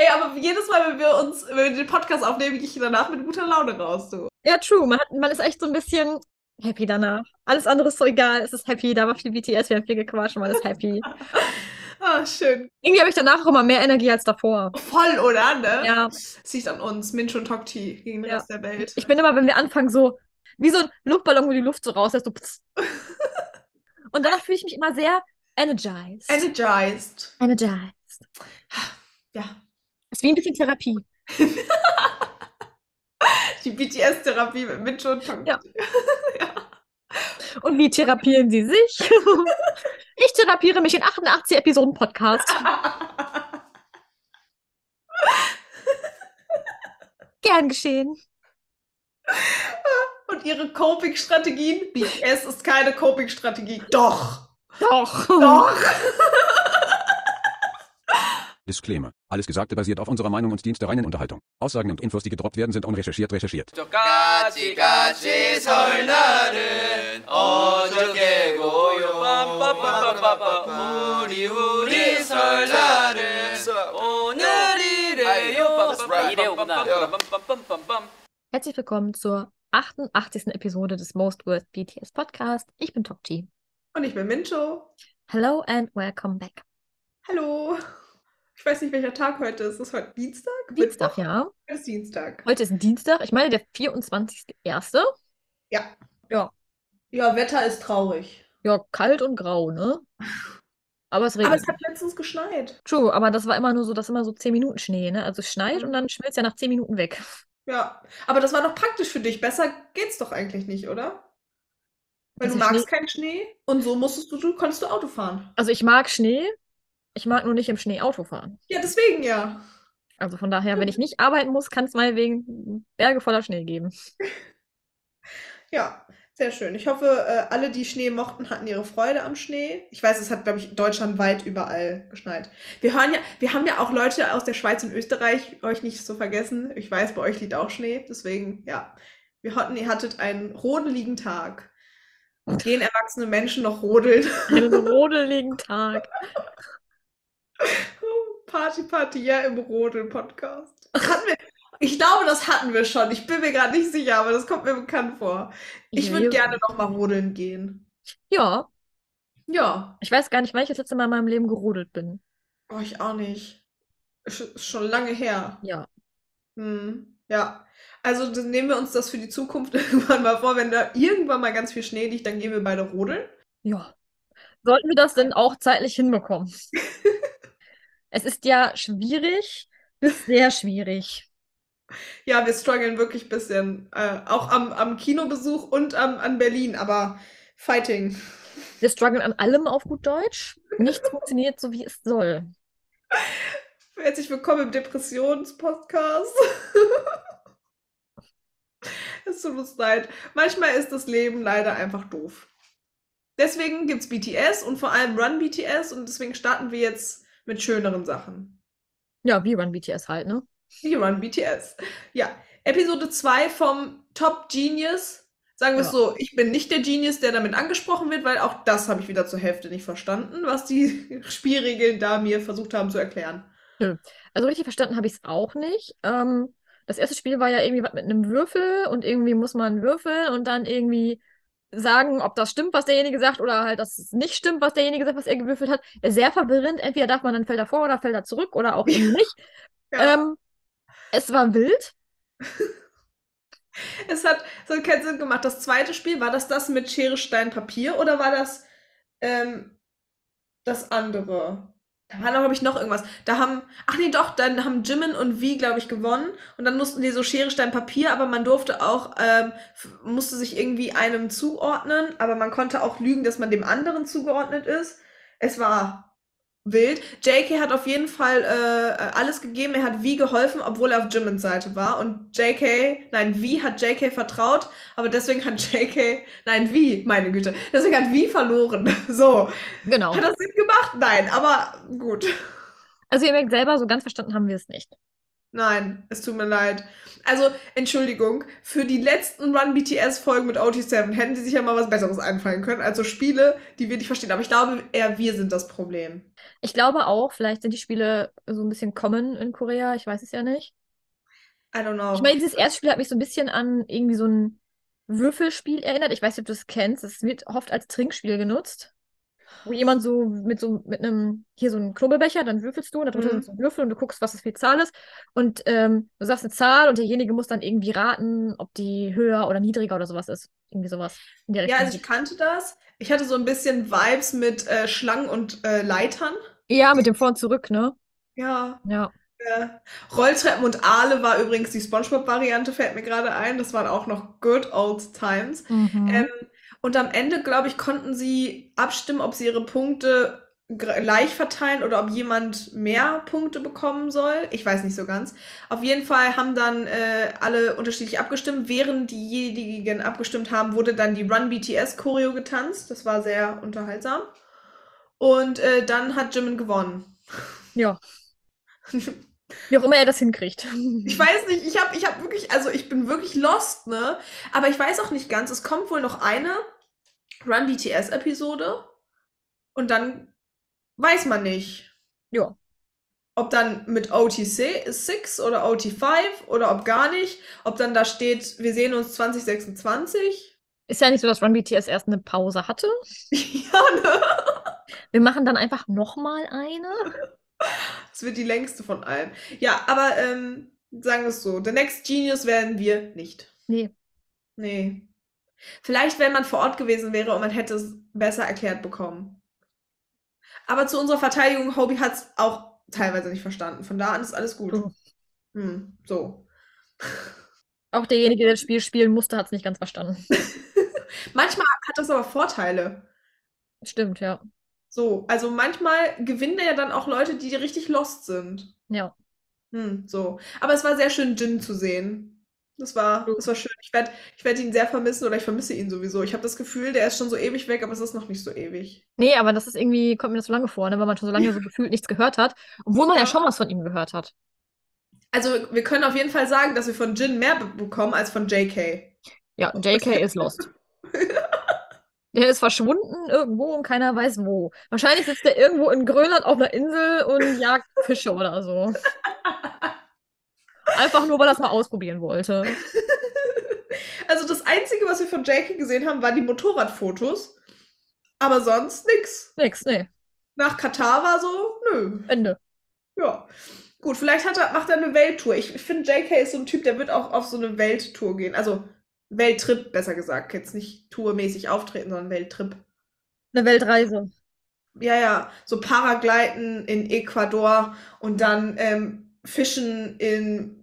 Ey, aber jedes Mal, wenn wir uns, wenn wir den Podcast aufnehmen, gehe ich danach mit guter Laune raus, du. Ja, true. Man, hat, man ist echt so ein bisschen happy danach. Alles andere ist so egal. Es ist happy. Da war viel BTS, wir haben viel gequatscht und man ist happy. Ah, schön. Irgendwie habe ich danach auch immer mehr Energie als davor. Voll, oder? Ne? Ja. Das liegt an uns, Minch und Tokti gegen den Ja. Rest der Welt. Ich bin immer, wenn wir anfangen, so wie so ein Luftballon, wo die Luft so raus ist, so. Und danach fühle ich mich immer sehr energized. Energized. energized. Ja. Ist wie ein bisschen Therapie. Die BTS-Therapie mit Minch und Tokti. Ja. Und wie therapieren Sie sich? Ich therapiere mich in 88 Episoden Podcast. Gern geschehen. Und ihre Coping-Strategien? BTS ist keine Coping-Strategie. Doch. Doch. Doch. Disclaimer. Alles Gesagte basiert auf unserer Meinung und dient der reinen Unterhaltung. Aussagen und Infos, die gedroppt werden, sind unrecherchiert recherchiert. Herzlich willkommen zur 88. Episode des Most Worth BTS Podcast. Ich bin Tokchi. Und ich bin Mincho. Hello and welcome back. Hallo. Ich weiß nicht, welcher Tag heute ist. Ist heute Dienstag? Dienstag, Mittwoch? ja. Es ist Dienstag. Heute ist Dienstag. Ich meine, der 24.01. Ja. Ja. Ja, Wetter ist traurig. Ja, kalt und grau, ne? Aber es Aber regnet. es hat letztens geschneit. True, aber das war immer nur so, das ist immer so 10 Minuten Schnee, ne? Also es schneit und dann schmilzt ja nach 10 Minuten weg. Ja. Aber das war doch praktisch für dich. Besser geht's doch eigentlich nicht, oder? Weil Dass du magst Schnee- keinen Schnee und so musstest du, du konntest du Auto fahren. Also ich mag Schnee, ich mag nur nicht im Schnee Auto fahren. Ja, deswegen ja. Also von daher, wenn ich nicht arbeiten muss, kann es meinetwegen Berge voller Schnee geben. Ja, sehr schön. Ich hoffe, äh, alle, die Schnee mochten, hatten ihre Freude am Schnee. Ich weiß, es hat, glaube ich, deutschlandweit überall geschneit. Wir hören ja, wir haben ja auch Leute aus der Schweiz und Österreich, euch nicht zu vergessen. Ich weiß, bei euch liegt auch Schnee, deswegen, ja. Wir hatten, ihr hattet einen rodeligen Tag. Gehen erwachsene Menschen noch rodeln? Einen rodeligen Tag. Party, Party, ja, im Rodel-Podcast. Hatten wir, ich glaube, das hatten wir schon. Ich bin mir gerade nicht sicher, aber das kommt mir bekannt vor. Ich würde Ja. gerne noch mal rodeln gehen. Ja, Ja. ich weiß gar nicht, wann ich das letzte Mal in meinem Leben gerodelt bin. Oh, ich auch nicht. Ist schon lange her. Ja. Hm, ja. Also dann nehmen wir uns das für die Zukunft irgendwann mal vor. Wenn da irgendwann mal ganz viel Schnee liegt, dann gehen wir beide rodeln. Ja. Sollten wir das denn auch zeitlich hinbekommen? Es ist ja schwierig bis sehr schwierig. Ja, wir strugglen wirklich ein bisschen. Äh, auch am, am Kinobesuch und am, an Berlin, aber Fighting. Wir strugglen an allem auf gut Deutsch. Nichts funktioniert so, wie es soll. Herzlich willkommen im Depressionspodcast. Es tut uns leid. Manchmal ist das Leben leider einfach doof. Deswegen gibt es BTS und vor allem Run BTS und deswegen starten wir jetzt mit schöneren Sachen. Ja, wie Run BTS halt, ne? Wie Run BTS. Ja, Episode 2 vom Top Genius. Sagen wir es Ja. so, ich bin nicht der Genius, der damit angesprochen wird, weil auch das habe ich wieder zur Hälfte nicht verstanden, was die Spielregeln da mir versucht haben zu erklären. Also richtig verstanden habe ich es auch nicht. Ähm, das erste Spiel war ja irgendwie was mit einem Würfel und irgendwie muss man würfeln und dann irgendwie sagen, ob das stimmt, was derjenige sagt, oder halt, dass es nicht stimmt, was derjenige sagt, was er gewürfelt hat. Sehr verwirrend. Entweder darf man dann Felder vor oder Felder zurück oder auch eben nicht. Ja. Ähm, es war wild. Es hat, hat keinen Sinn gemacht. Das zweite Spiel, war das das mit Schere, Stein, Papier oder war das ähm, das andere? Da war, glaube ich, noch irgendwas. Da haben, ach nee, doch, dann haben Jimin und V, glaube ich, gewonnen. Und dann mussten die so Schere, Stein, Papier, aber man durfte auch, ähm, musste sich irgendwie einem zuordnen, aber man konnte auch lügen, dass man dem anderen zugeordnet ist. Es war wild. JK hat auf jeden Fall äh, alles gegeben. Er hat V geholfen, obwohl er auf Jimins Seite war. Und JK, nein, V hat JK vertraut, aber deswegen hat JK, nein, V, meine Güte, deswegen hat V verloren. So. Genau. Hat das Sinn gemacht? Nein, aber gut. Also ihr merkt selber, so ganz verstanden haben wir es nicht. Nein, es tut mir leid. Also, Entschuldigung, für die letzten Run BTS-Folgen mit OT7 hätten sie sich ja mal was Besseres einfallen können. Also Spiele, die wir nicht verstehen. Aber ich glaube, eher wir sind das Problem. Ich glaube auch, vielleicht sind die Spiele so ein bisschen common in Korea. Ich weiß es ja nicht. I don't know. Ich meine, dieses erste Spiel hat mich so ein bisschen an irgendwie so ein Würfelspiel erinnert. Ich weiß nicht, ob du das kennst. Es wird oft als Trinkspiel genutzt. Wo jemand so mit so mit einem, hier so einen Knubbelbecher, dann würfelst du und darunter Mhm. sind so Würfel und du guckst, was das für Zahl ist. Und ähm, du sagst eine Zahl und derjenige muss dann irgendwie raten, ob die höher oder niedriger oder sowas ist. Irgendwie sowas ja, also ich kannte das. Ich hatte so ein bisschen Vibes mit äh, Schlangen und äh, Leitern. ja, mit dem Vor und Zurück, ne? Ja. Ja. Äh, Rolltreppen und Aale war übrigens die SpongeBob-Variante, fällt mir gerade ein. Das waren auch noch good old times. Mhm. Ähm, und am Ende, glaube ich, konnten sie abstimmen, ob sie ihre Punkte gleich verteilen oder ob jemand mehr Punkte bekommen soll. Ich weiß nicht so ganz. Auf jeden Fall haben dann äh, alle unterschiedlich abgestimmt. Während diejenigen abgestimmt haben, wurde dann die Run BTS Choreo getanzt. Das war sehr unterhaltsam. Und äh, dann hat Jimin gewonnen. ja. Wie auch immer er das hinkriegt. Ich weiß nicht, ich habe ich hab wirklich, also ich bin wirklich lost, ne? Aber ich weiß auch nicht ganz, es kommt wohl noch eine Run BTS-Episode und dann weiß man nicht, Ja. ob dann mit OT6 oder OT5 oder ob gar nicht, ob dann da steht, wir sehen uns 2026. Ist ja nicht so, dass Run BTS erst eine Pause hatte. ja, ne? Wir machen dann einfach nochmal eine. Das wird die längste von allen. Ja, aber ähm, sagen wir es so, The Next Genius werden wir nicht. Nee. Nee. Vielleicht, wenn man vor Ort gewesen wäre und man hätte es besser erklärt bekommen. Aber zu unserer Verteidigung, Hobie hat es auch teilweise nicht verstanden. Von da an ist alles gut. Oh. Hm, so. Auch derjenige, der das Spiel spielen musste, hat es nicht ganz verstanden. Manchmal hat das aber Vorteile. Stimmt, ja. So, also manchmal gewinnen ja dann auch Leute, die richtig lost sind. Ja. Hm, so. Aber es war sehr schön, Jin zu sehen. Das war, das war schön. Ich werde ich werd ihn sehr vermissen oder ich vermisse ihn sowieso. Ich habe das Gefühl, der ist schon so ewig weg, aber es ist noch nicht so ewig. Nee, aber das ist irgendwie, kommt mir das so lange vor, ne, weil man schon so lange so gefühlt nichts gehört hat. Obwohl man ja schon was von ihm gehört hat. Also, wir können auf jeden Fall sagen, dass wir von Jin mehr be bekommen als von JK. Ja, JK ist lost. Der ist verschwunden irgendwo und keiner weiß wo. Wahrscheinlich sitzt er irgendwo in Grönland auf einer Insel und jagt Fische oder so. Einfach nur, weil er es mal ausprobieren wollte. Also, das Einzige, was wir von JK gesehen haben, waren die Motorradfotos. Aber sonst nix. Nix, nee. Nach Katar war so, nö. Ende. Ja. Gut, vielleicht hat er, macht er eine Welttour. Ich, ich finde, JK ist so ein Typ, der wird auch auf so eine Welttour gehen. Also, Welttrip, besser gesagt. Jetzt nicht tourmäßig auftreten, sondern Welttrip. Eine Weltreise. Ja, ja, so Paragliden in Ecuador und dann ähm, Fischen in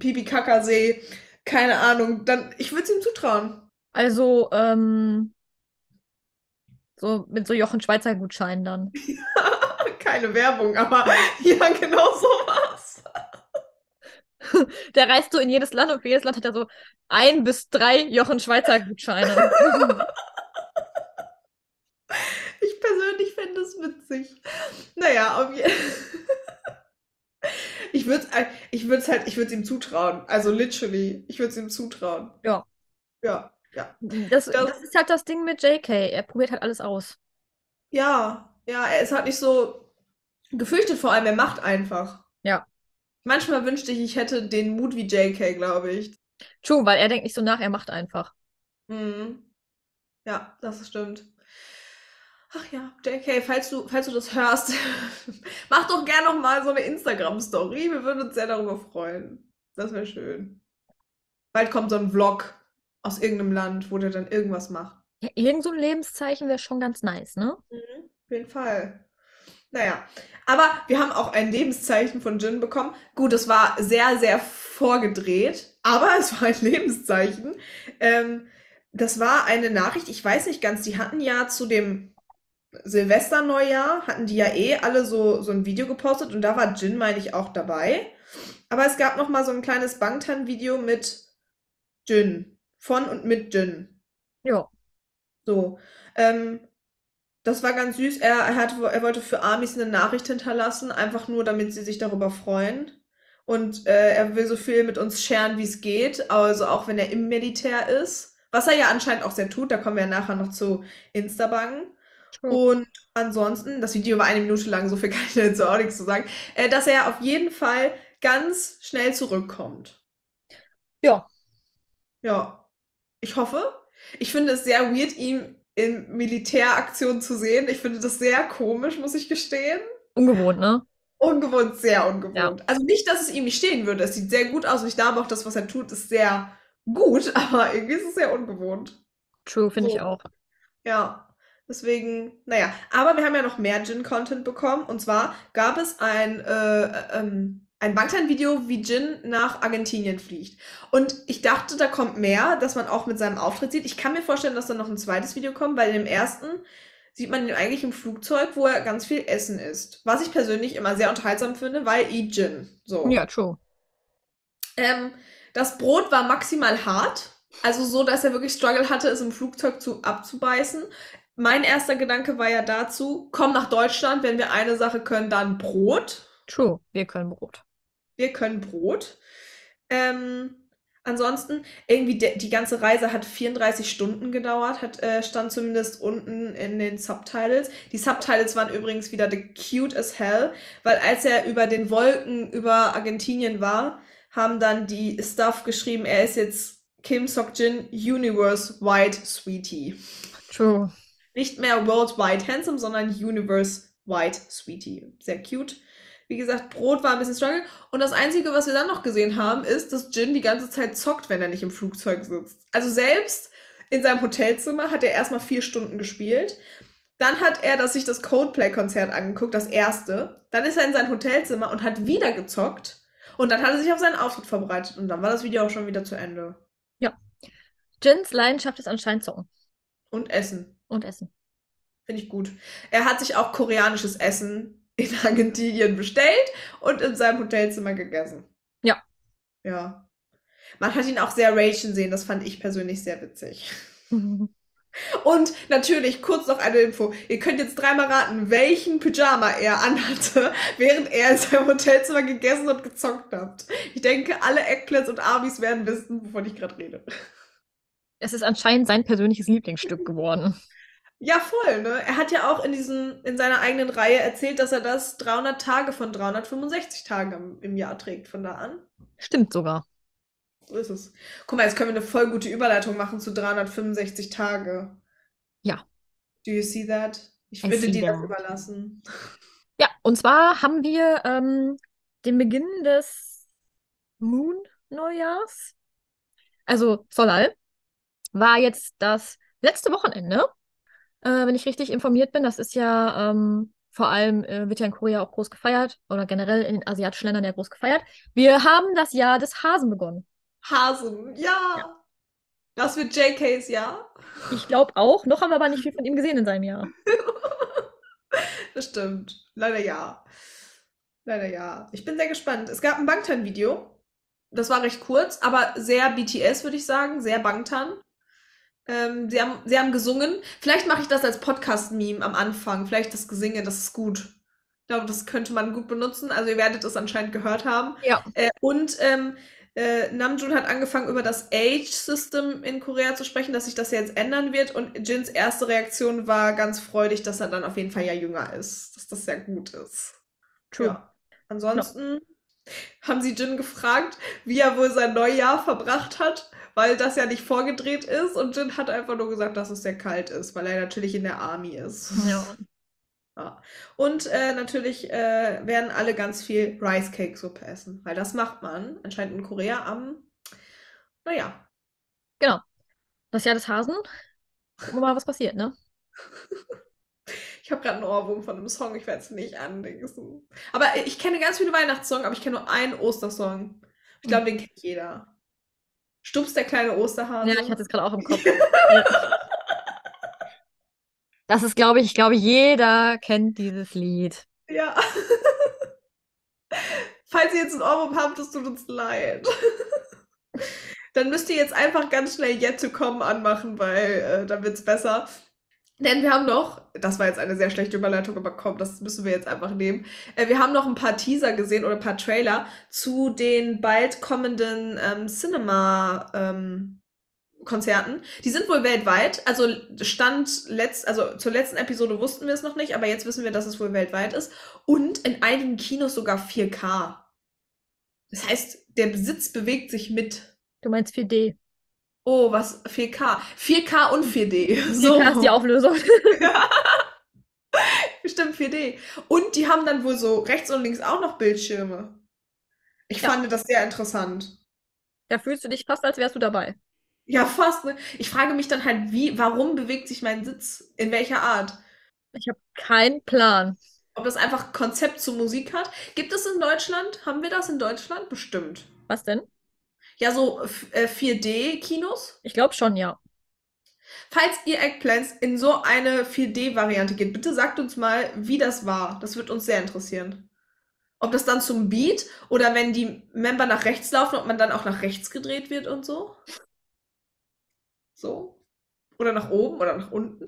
Pipikakasee. Keine Ahnung. Dann, ich würde es ihm zutrauen. Also, ähm, so mit so Jochen Schweizer Gutscheinen dann. Keine Werbung, aber ja, genau sowas. Der reist so in jedes Land und für jedes Land hat er so ein bis drei Jochen Schweizer Gutscheine. Ich persönlich fände es witzig. Naja, auf jeden Ich würde es ich würd's halt, ich würde es ihm zutrauen. Also literally, ich würde es ihm zutrauen. Ja. Ja, ja. Das, Das- das ist halt das Ding mit JK. Er probiert halt alles aus. Ja, ja, er ist halt nicht so gefürchtet, vor allem, er macht einfach. Ja. Manchmal wünschte ich, ich hätte den Mut wie JK, glaube ich. True, weil er denkt nicht so nach, er macht einfach. Mhm. Ja, das stimmt. Ach ja, JK, falls du, falls du das hörst, mach doch gern noch mal so eine Instagram-Story. Wir würden uns sehr darüber freuen. Das wäre schön. Bald kommt so ein Vlog aus irgendeinem Land, wo der dann irgendwas macht. Ja, irgend so ein Lebenszeichen wäre schon ganz nice, ne? Mhm, auf jeden Fall. Naja, aber wir haben auch ein Lebenszeichen von Jin bekommen. Gut, es war sehr, sehr vorgedreht, aber es war ein Lebenszeichen. Ähm, das war eine Nachricht, ich weiß nicht ganz, die hatten ja zu dem Silvesterneujahr, hatten die ja eh alle so, so ein Video gepostet und da war Jin, meine ich, auch dabei. Aber es gab noch mal so ein kleines Bangtan-Video mit Jin, von und mit Jin. Ja. So, ähm, das war ganz süß. Er, er, hat, er wollte für Amis eine Nachricht hinterlassen, einfach nur, damit sie sich darüber freuen. Und äh, er will so viel mit uns scheren, wie es geht. Also auch wenn er im Militär ist. Was er ja anscheinend auch sehr tut. Da kommen wir ja nachher noch zu Instabangen. Und ansonsten, das Video war eine Minute lang, so viel kann ich dazu auch nichts zu sagen, äh, dass er auf jeden Fall ganz schnell zurückkommt. Ja. Ja. Ich hoffe. Ich finde es sehr weird, ihn in Militäraktionen zu sehen. Ich finde das sehr komisch, muss ich gestehen. Ungewohnt, ne? Ungewohnt, sehr ungewohnt. Ja. Also nicht, dass es ihm nicht stehen würde. Es sieht sehr gut aus und ich glaube auch, das, was er tut, ist sehr gut, aber irgendwie ist es sehr ungewohnt. True, finde ich So. auch. Ja, deswegen, naja. Aber wir haben ja noch mehr Jin-Content bekommen. Und zwar gab es ein, äh, ähm, ein Bangtan-Video, wie Jin nach Argentinien fliegt. Und ich dachte, da kommt mehr, dass man auch mit seinem Auftritt sieht. Ich kann mir vorstellen, dass da noch ein zweites Video kommt, weil in dem ersten sieht man ihn eigentlich im Flugzeug, wo er ganz viel Essen isst. Was ich persönlich immer sehr unterhaltsam finde, weil I Jin. So. Ja, true. Ähm, das Brot war maximal hart. Also so, dass er wirklich Struggle hatte, es im Flugzeug zu, abzubeißen. Mein erster Gedanke war ja dazu, komm nach Deutschland, wenn wir eine Sache können, dann Brot. True. Wir können Brot. Wir können Brot. Ähm, ansonsten, irgendwie de- die ganze Reise hat 34 Stunden gedauert, hat, äh, stand zumindest unten in den Subtitles. Die Subtitles waren übrigens wieder the cute as hell, weil als er über den Wolken über Argentinien war, haben dann die Stuff geschrieben, er ist jetzt Kim Sok-jin Universe Wide Sweetie. True. Nicht mehr Worldwide Handsome, sondern Universe Wide Sweetie. Sehr cute. Wie gesagt, Brot war ein bisschen struggle. Und das Einzige, was wir dann noch gesehen haben, ist, dass Jin die ganze Zeit zockt, wenn er nicht im Flugzeug sitzt. Also selbst in seinem Hotelzimmer hat er erstmal vier Stunden gespielt. Dann hat er das, sich das Coldplay-Konzert angeguckt, das erste. Dann ist er in sein Hotelzimmer und hat wieder gezockt. Und dann hat er sich auf seinen Auftritt vorbereitet. Und dann war das Video auch schon wieder zu Ende. Jins Leidenschaft ist anscheinend Zocken Und Essen. und Essen. Finde ich gut. Er hat sich auch koreanisches Essen in Argentinien bestellt und in seinem Hotelzimmer gegessen. Ja. Ja. Man hat ihn auch sehr ragen sehen, das fand ich persönlich sehr witzig. Und natürlich, kurz noch eine Info. Ihr könnt jetzt dreimal raten, welchen Pyjama er anhatte, während er in seinem Hotelzimmer gegessen und gezockt hat. Ich denke, alle Eggplants und Armies werden wissen, wovon ich gerade rede. Es ist anscheinend sein persönliches Lieblingsstück geworden. Ja, voll, ne? Er hat ja auch in diesen, in seiner eigenen Reihe erzählt, dass er das 300 Tage von 365 Tagen im, im Jahr trägt, von da an. Stimmt sogar. So ist es. Guck mal, jetzt können wir eine voll gute Überleitung machen zu 365 Tage. Ja. Do you see that? Ich würde dir das überlassen. Ja, und zwar haben wir ähm, den Beginn des Moon-Neujahrs. Also Solal war jetzt das letzte Wochenende, äh, wenn ich richtig informiert bin. Das ist ja ähm, vor allem, äh, wird ja in Korea auch groß gefeiert oder generell in den asiatischen Ländern ja groß gefeiert. Wir haben das Jahr des Hasen begonnen. Hasen, ja. Das wird JKs Jahr. Ich glaube auch. Noch haben wir aber nicht viel von ihm gesehen in seinem Jahr. Das stimmt. Leider ja. Leider ja. Ich bin sehr gespannt. Es gab ein Bangtan-Video. Das war recht kurz, aber sehr BTS, würde ich sagen. Sehr Bangtan. Ähm, sie, haben, sie haben gesungen. Vielleicht mache ich das als Podcast-Meme am Anfang. Vielleicht das Gesinge, das ist gut. Ich glaube, das könnte man gut benutzen. Also ihr werdet es anscheinend gehört haben. Ja. Äh, und ähm, äh, Namjoon hat angefangen, über das Age-System in Korea zu sprechen, dass sich das jetzt ändern wird. Und Jins erste Reaktion war ganz freudig, dass er dann auf jeden Fall ja jünger ist. Dass das sehr gut ist. True. Ja. Ansonsten haben sie Jin gefragt, wie er wohl sein Neujahr verbracht hat, weil das ja nicht vorgedreht ist. Und Jin hat einfach nur gesagt, dass es sehr kalt ist, weil er natürlich in der Army ist. Ja. Ja. Und äh, natürlich äh, werden alle ganz viel Rice Cake Suppe essen, weil das macht man anscheinend in Korea am, naja, Genau. Das Jahr des Hasen. Gucken wir mal, was passiert, ne? ich habe gerade einen Ohrwurm von einem Song, ich werde es nicht andingsen. Aber ich kenne ganz viele Weihnachtssongs, aber ich kenne nur einen Ostersong. Ich glaube, den kennt jeder. Stups der kleine Osterhase. Ja, ich hatte es gerade auch im Kopf. Ja. Das ist, glaube ich, ich glaube, jeder kennt dieses Lied. Ja. Falls ihr jetzt einen Ohrwurm habt, es tut uns leid. Dann müsst ihr jetzt einfach ganz schnell Yet to Come anmachen, weil äh, dann wird's besser. Denn wir haben noch, das war jetzt eine sehr schlechte Überleitung, aber komm, das müssen wir jetzt einfach nehmen. Äh, wir haben noch ein paar Teaser gesehen oder ein paar Trailer zu den bald kommenden ähm, Cinema ähm, Konzerten. Die sind wohl weltweit. Also stand letzt, also zur letzten Episode wussten wir es noch nicht, aber jetzt wissen wir, dass es wohl weltweit ist. Und in einigen Kinos sogar 4K. Das heißt, der Besitz bewegt sich mit. Du meinst 4D. Oh, was? 4K. 4K und 4D. 4K ist die Auflösung. Stimmt, 4D. Und die haben dann wohl so rechts und links auch noch Bildschirme. Ich Ja. fand das sehr interessant. Da fühlst du dich fast, als wärst du dabei. Ja, fast. Ne? Ich frage mich dann halt, wie, warum bewegt sich mein Sitz? In welcher Art? Ich habe keinen Plan. Ob das einfach Konzept zur Musik hat? Gibt es in Deutschland? Haben wir das in Deutschland? Bestimmt. Was denn? Ja, so äh, 4D-Kinos. Ich glaube schon, ja. Falls ihr Eggplants in so eine 4D-Variante geht, bitte sagt uns mal, wie das war. Das wird uns sehr interessieren. Ob das dann zum Beat oder wenn die Member nach rechts laufen, ob man dann auch nach rechts gedreht wird und so. So. Oder nach oben oder nach unten.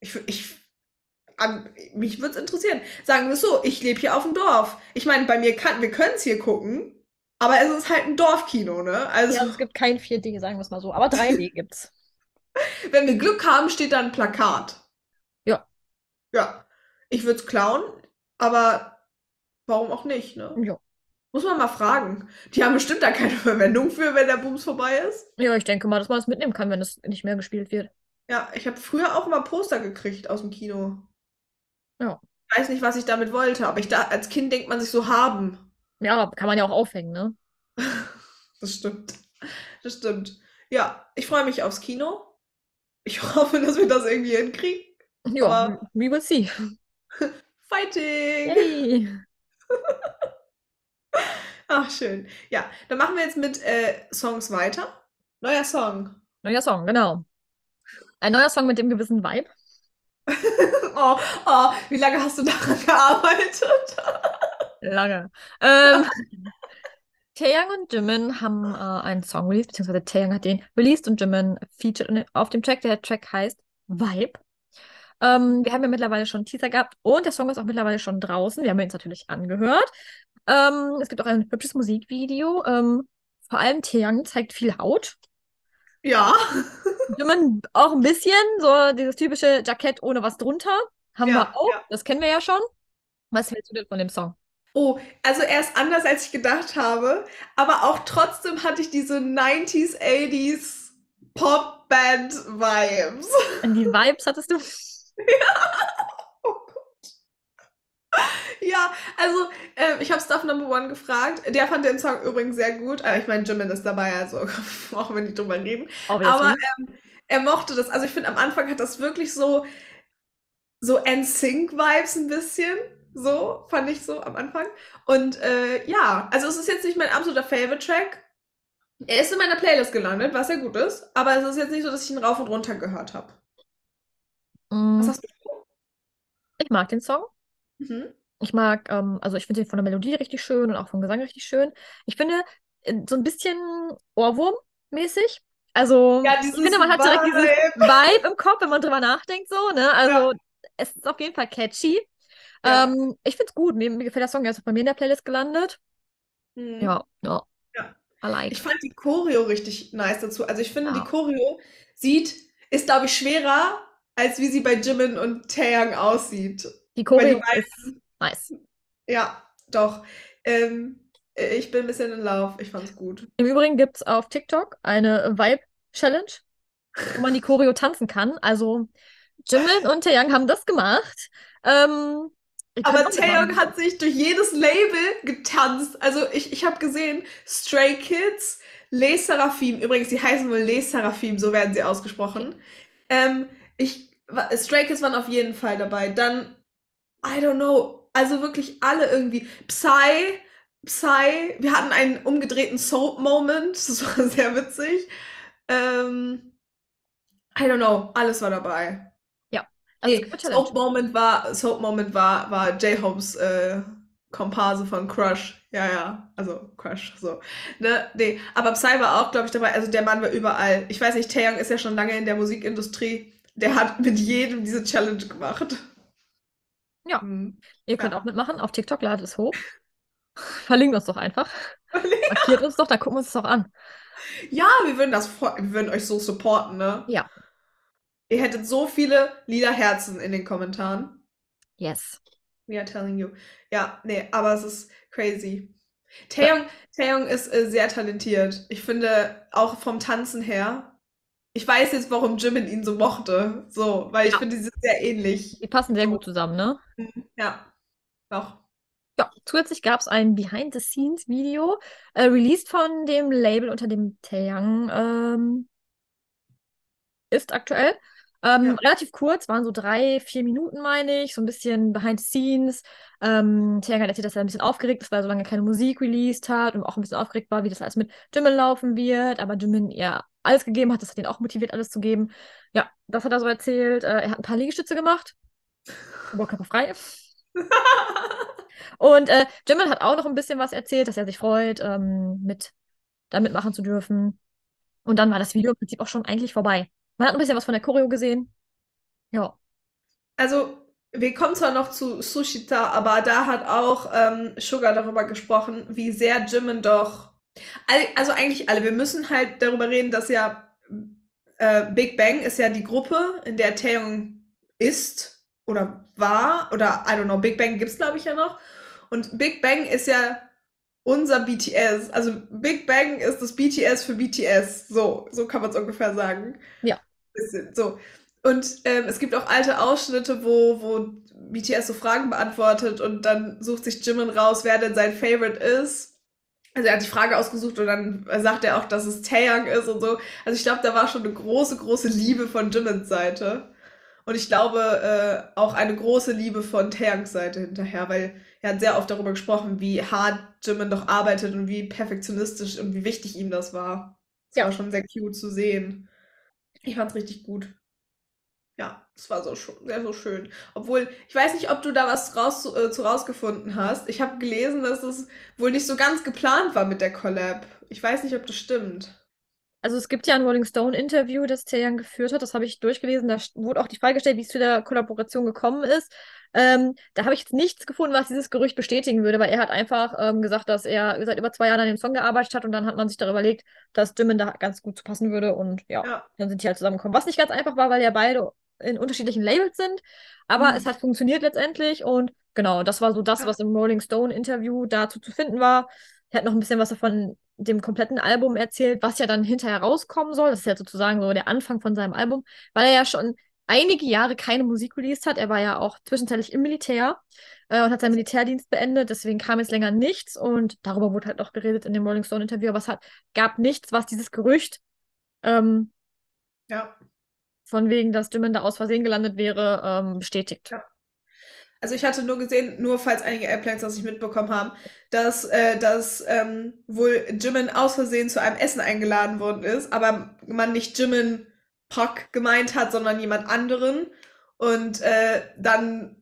Ich, ich, an, mich würde es interessieren. Sagen wir es so, ich lebe hier auf dem Dorf. Ich meine, bei mir kann, wir können es hier gucken, aber es ist halt ein Dorfkino, ne? Also, Ja, es gibt kein 4D, sagen wir es mal so. Aber 3D gibt's. wenn wir Glück haben, steht da ein Plakat. Ja. Ja. Ich würde es klauen, aber warum auch nicht, ne? Ja. Muss man mal fragen. Die haben bestimmt da keine Verwendung für, wenn der Bums vorbei ist. Ja, ich denke mal, dass man das mitnehmen kann, wenn es nicht mehr gespielt wird. Ja, ich habe früher auch immer Poster gekriegt aus dem Kino. Ja. Ich weiß nicht, was ich damit wollte, aber ich da, als Kind denkt man sich so haben. Ja, aber kann man ja auch aufhängen, ne? Das stimmt. Das stimmt. Ja, ich freue mich aufs Kino. Ich hoffe, dass wir das irgendwie hinkriegen. Ja, Aber- we will see. Fighting! Yay. Ach, schön. Ja, dann machen wir jetzt mit äh, Songs weiter. Neuer Song. Neuer Song, genau. Ein neuer Song mit dem gewissen Vibe. Oh, oh, wie lange hast du daran gearbeitet? Lange. Ähm, Taeyang und Jimin haben äh, einen Song released, beziehungsweise Taeyang hat den released und Jimin featured auf dem Track. Der Track heißt Vibe. Ähm, wir haben ja mittlerweile schon einen Teaser gehabt und der Song ist auch mittlerweile schon draußen. Wir haben ihn uns natürlich angehört. Ähm, es gibt auch ein hübsches Musikvideo. Ähm, vor allem Taeyang zeigt viel Haut. Ja. Jimin auch ein bisschen, so dieses typische Jackett ohne was drunter. Haben Ja, wir auch. ja. Das kennen wir ja schon. Was hältst du denn von dem Song? Oh, also er ist anders, als ich gedacht habe, aber auch trotzdem hatte ich diese 90s, 80s Pop-Band-Vibes. An die Vibes hattest du? Oh Gott. Ja, also äh, ich habe Stuff Number One gefragt. Der fand den Song übrigens sehr gut. Äh, ich meine, Jimin ist dabei, also brauchen wir nicht drüber reden. Obviously. Aber ähm, er mochte das. Also ich finde, am Anfang hat das wirklich so, so NSYNC-Vibes ein bisschen. So, fand ich so am Anfang. Und äh, ja, also es ist jetzt nicht mein absoluter Favorite-Track. Er ist in meiner Playlist gelandet, was ja gut ist. Aber es ist jetzt nicht so, dass ich ihn rauf und runter gehört habe. Mm, Was hast du? ich mag den Song. Mhm. Ich mag, ähm, also ich finde den von der Melodie richtig schön und auch vom Gesang richtig schön. Ich finde, äh, so ein bisschen Ohrwurm-mäßig. Also, Ja, ich finde, man hat direkt dieses Vibe. Vibe im Kopf, wenn man drüber nachdenkt, so, ne? Also, es ist auf jeden Fall catchy. Ja. Ähm, ich finde es gut. Mir, mir gefällt der Song, der ist auch bei mir in der Playlist gelandet. Mhm. Ja, ja. Ja. I like. Ich fand die Choreo richtig nice dazu. Also ich finde, Ja. die Choreo sieht, ist, glaube ich, schwerer, als wie sie bei Jimin und Taeyang aussieht. Die Weil die Choreo ist nice. Ja, doch. Ähm, ich bin ein bisschen in Love. Ich fand's gut. Im Übrigen gibt es auf TikTok eine Vibe-Challenge, wo man die Choreo tanzen kann. Also Jimin und Taeyang haben das gemacht. Ähm, Aber Taeyong hat sich durch jedes Label getanzt. Also ich, ich habe gesehen, Stray Kids, Les Seraphim, übrigens, die heißen wohl Les Seraphim, so werden sie ausgesprochen. Ähm, ich, Stray Kids waren auf jeden Fall dabei. Dann, I don't know, also wirklich alle irgendwie. Psy, Psy, wir hatten einen umgedrehten Soap-Moment, das war sehr witzig. Ähm, I don't know, alles war dabei. Also, Nee, es. Soap Moment war, Soap Moment war, war J-Hopes äh, Komparse von Crush. Ja, ja, also Crush, so. Ne, nee, aber Psy war auch, glaube ich, dabei. Also der Mann war überall. Ich weiß nicht, Taeyong ist ja schon lange in der Musikindustrie. der hat mit jedem diese Challenge gemacht. Ja. Hm. Ihr könnt Ja. auch mitmachen. Auf TikTok ladet es hoch. Verlinkt uns doch einfach. Markiert uns doch, dann gucken wir uns das auch an. Ja, wir würden das wir würden euch so supporten, ne? Ja. Ihr hättet so viele lila Herzen in den Kommentaren. Yes. We are telling you. Ja, nee, aber es ist crazy. Taeyong, Taeyong ist äh, sehr talentiert. Ich finde, auch vom Tanzen her. Ich weiß jetzt, warum Jimin ihn so mochte. So, weil ich Ja. finde, sie sind sehr ähnlich. Die passen sehr gut zusammen, ne? Ja. Doch. Ja, zusätzlich gab es ein Behind-the-Scenes-Video, äh, released von dem Label, unter dem Taeyang ähm, ist aktuell. Ähm, Ja. Relativ kurz, waren so drei, vier Minuten, meine ich, so ein bisschen Behind the Scenes. Ähm, hat erzählt, dass er ein bisschen aufgeregt ist, weil er so lange keine Musik released hat und auch ein bisschen aufgeregt war, wie das alles mit Jimin laufen wird. Aber Jimin ja alles gegeben hat, das hat ihn auch motiviert, alles zu geben. Ja, das hat er so erzählt. Äh, er hat ein paar Liegestütze gemacht. Oberkörperfrei. Und äh, Jimin hat auch noch ein bisschen was erzählt, dass er sich freut, ähm, mit da mitmachen zu dürfen. Und dann war das Video im Prinzip auch schon eigentlich vorbei. Man hat ein bisschen was von der Choreo gesehen. Ja. Also, wir kommen zwar noch zu Sushita, aber da hat auch ähm, Sugar darüber gesprochen, wie sehr Jimin doch. Also eigentlich alle. Wir müssen halt darüber reden, dass ja äh, Big Bang ist ja die Gruppe, in der Taeyong ist oder war. Oder I don't know, Big Bang gibt es, glaube ich, ja noch. Und Big Bang ist ja unser BTS. Also Big Bang ist das BTS für BTS. So, so kann man es ungefähr sagen. Ja. Bisschen, so. Und ähm, es gibt auch alte Ausschnitte, wo, wo BTS so Fragen beantwortet und dann sucht sich Jimin raus, wer denn sein Favorite ist. Also er hat die Frage ausgesucht und dann sagt er auch, dass es Taeyang ist und so. Also ich glaube, da war schon eine große, große Liebe von Jimins Seite. Und ich glaube äh, auch eine große Liebe von Taeyangs Seite hinterher, weil er hat sehr oft darüber gesprochen, wie hart Jimin doch arbeitet und wie perfektionistisch und wie wichtig ihm das war. Das Ja. war schon sehr cute zu sehen. Ich fand's richtig gut. Ja, es war so sehr so schön. Obwohl, ich weiß nicht, ob du da was raus, äh, zu rausgefunden hast. Ich habe gelesen, dass es wohl nicht so ganz geplant war mit der Collab. Ich weiß nicht, ob das stimmt. Also es gibt ja ein Rolling Stone Interview, das Taeyang geführt hat. Das habe ich durchgelesen. Da wurde auch die Frage gestellt, wie es zu der Kollaboration gekommen ist. Ähm, da habe ich jetzt nichts gefunden, was dieses Gerücht bestätigen würde, weil er hat einfach ähm, gesagt, dass er seit über zwei Jahren an dem Song gearbeitet hat und dann hat man sich darüber überlegt, dass Jimin da ganz gut zu passen würde und ja, Ja. dann sind die halt zusammengekommen. Was nicht ganz einfach war, weil ja beide in unterschiedlichen Labels sind, aber Mhm. es hat funktioniert letztendlich und genau, das war so das, Ja. was im Rolling Stone Interview dazu zu finden war. Er hat noch ein bisschen was davon dem kompletten Album erzählt, was ja dann hinterher rauskommen soll. Das ist ja sozusagen so der Anfang von seinem Album, weil er ja schon einige Jahre keine Musik released hat. Er war ja auch zwischenzeitlich im Militär äh, und hat seinen Militärdienst beendet. Deswegen kam jetzt länger nichts und darüber wurde halt noch geredet in dem Rolling Stone Interview. Aber es hat, gab nichts, was dieses Gerücht ähm, Ja. von wegen, dass Jimin da aus Versehen gelandet wäre, ähm, bestätigt. Ja. Also ich hatte nur gesehen, nur falls einige Airplanes das nicht mitbekommen haben, dass, äh, dass ähm, wohl Jimin aus Versehen zu einem Essen eingeladen worden ist, aber man nicht Jimin Park gemeint hat, sondern jemand anderen. Und äh, dann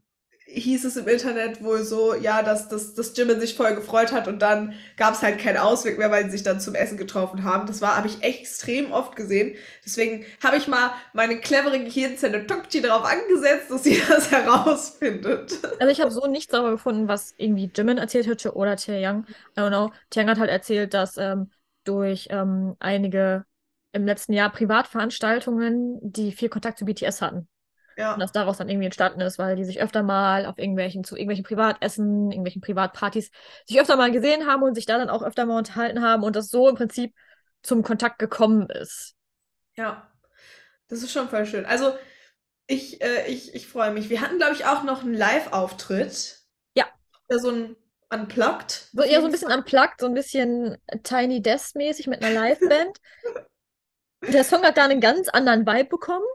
hieß es im Internet wohl so, ja, dass, dass, dass Jimin sich voll gefreut hat und dann gab es halt keinen Ausweg mehr, weil sie sich dann zum Essen getroffen haben. Das war, habe ich extrem oft gesehen. Deswegen habe ich mal meine clevere Gehirnzelle Tokchi darauf angesetzt, dass sie das herausfindet. Also ich habe so nichts darüber gefunden, was irgendwie Jimin erzählt hätte oder Taeyang. I don't know. Taeyang hat halt erzählt, dass ähm, durch ähm, einige im letzten Jahr Privatveranstaltungen, die viel Kontakt zu BTS hatten. Ja. Und das daraus dann irgendwie entstanden ist, weil die sich öfter mal auf irgendwelchen, zu irgendwelchen Privatessen, irgendwelchen Privatpartys sich öfter mal gesehen haben und sich da dann auch öfter mal unterhalten haben und das so im Prinzip zum Kontakt gekommen ist. Ja, das ist schon voll schön. Also, ich, äh, ich, ich freue mich. Wir hatten, glaube ich, auch noch einen Live-Auftritt. Ja. Ja, so ein Unplugged. So eher so ein bisschen unplugged, so ein bisschen Tiny Desk mäßig mit einer Liveband. Der Song hat da einen ganz anderen Vibe bekommen.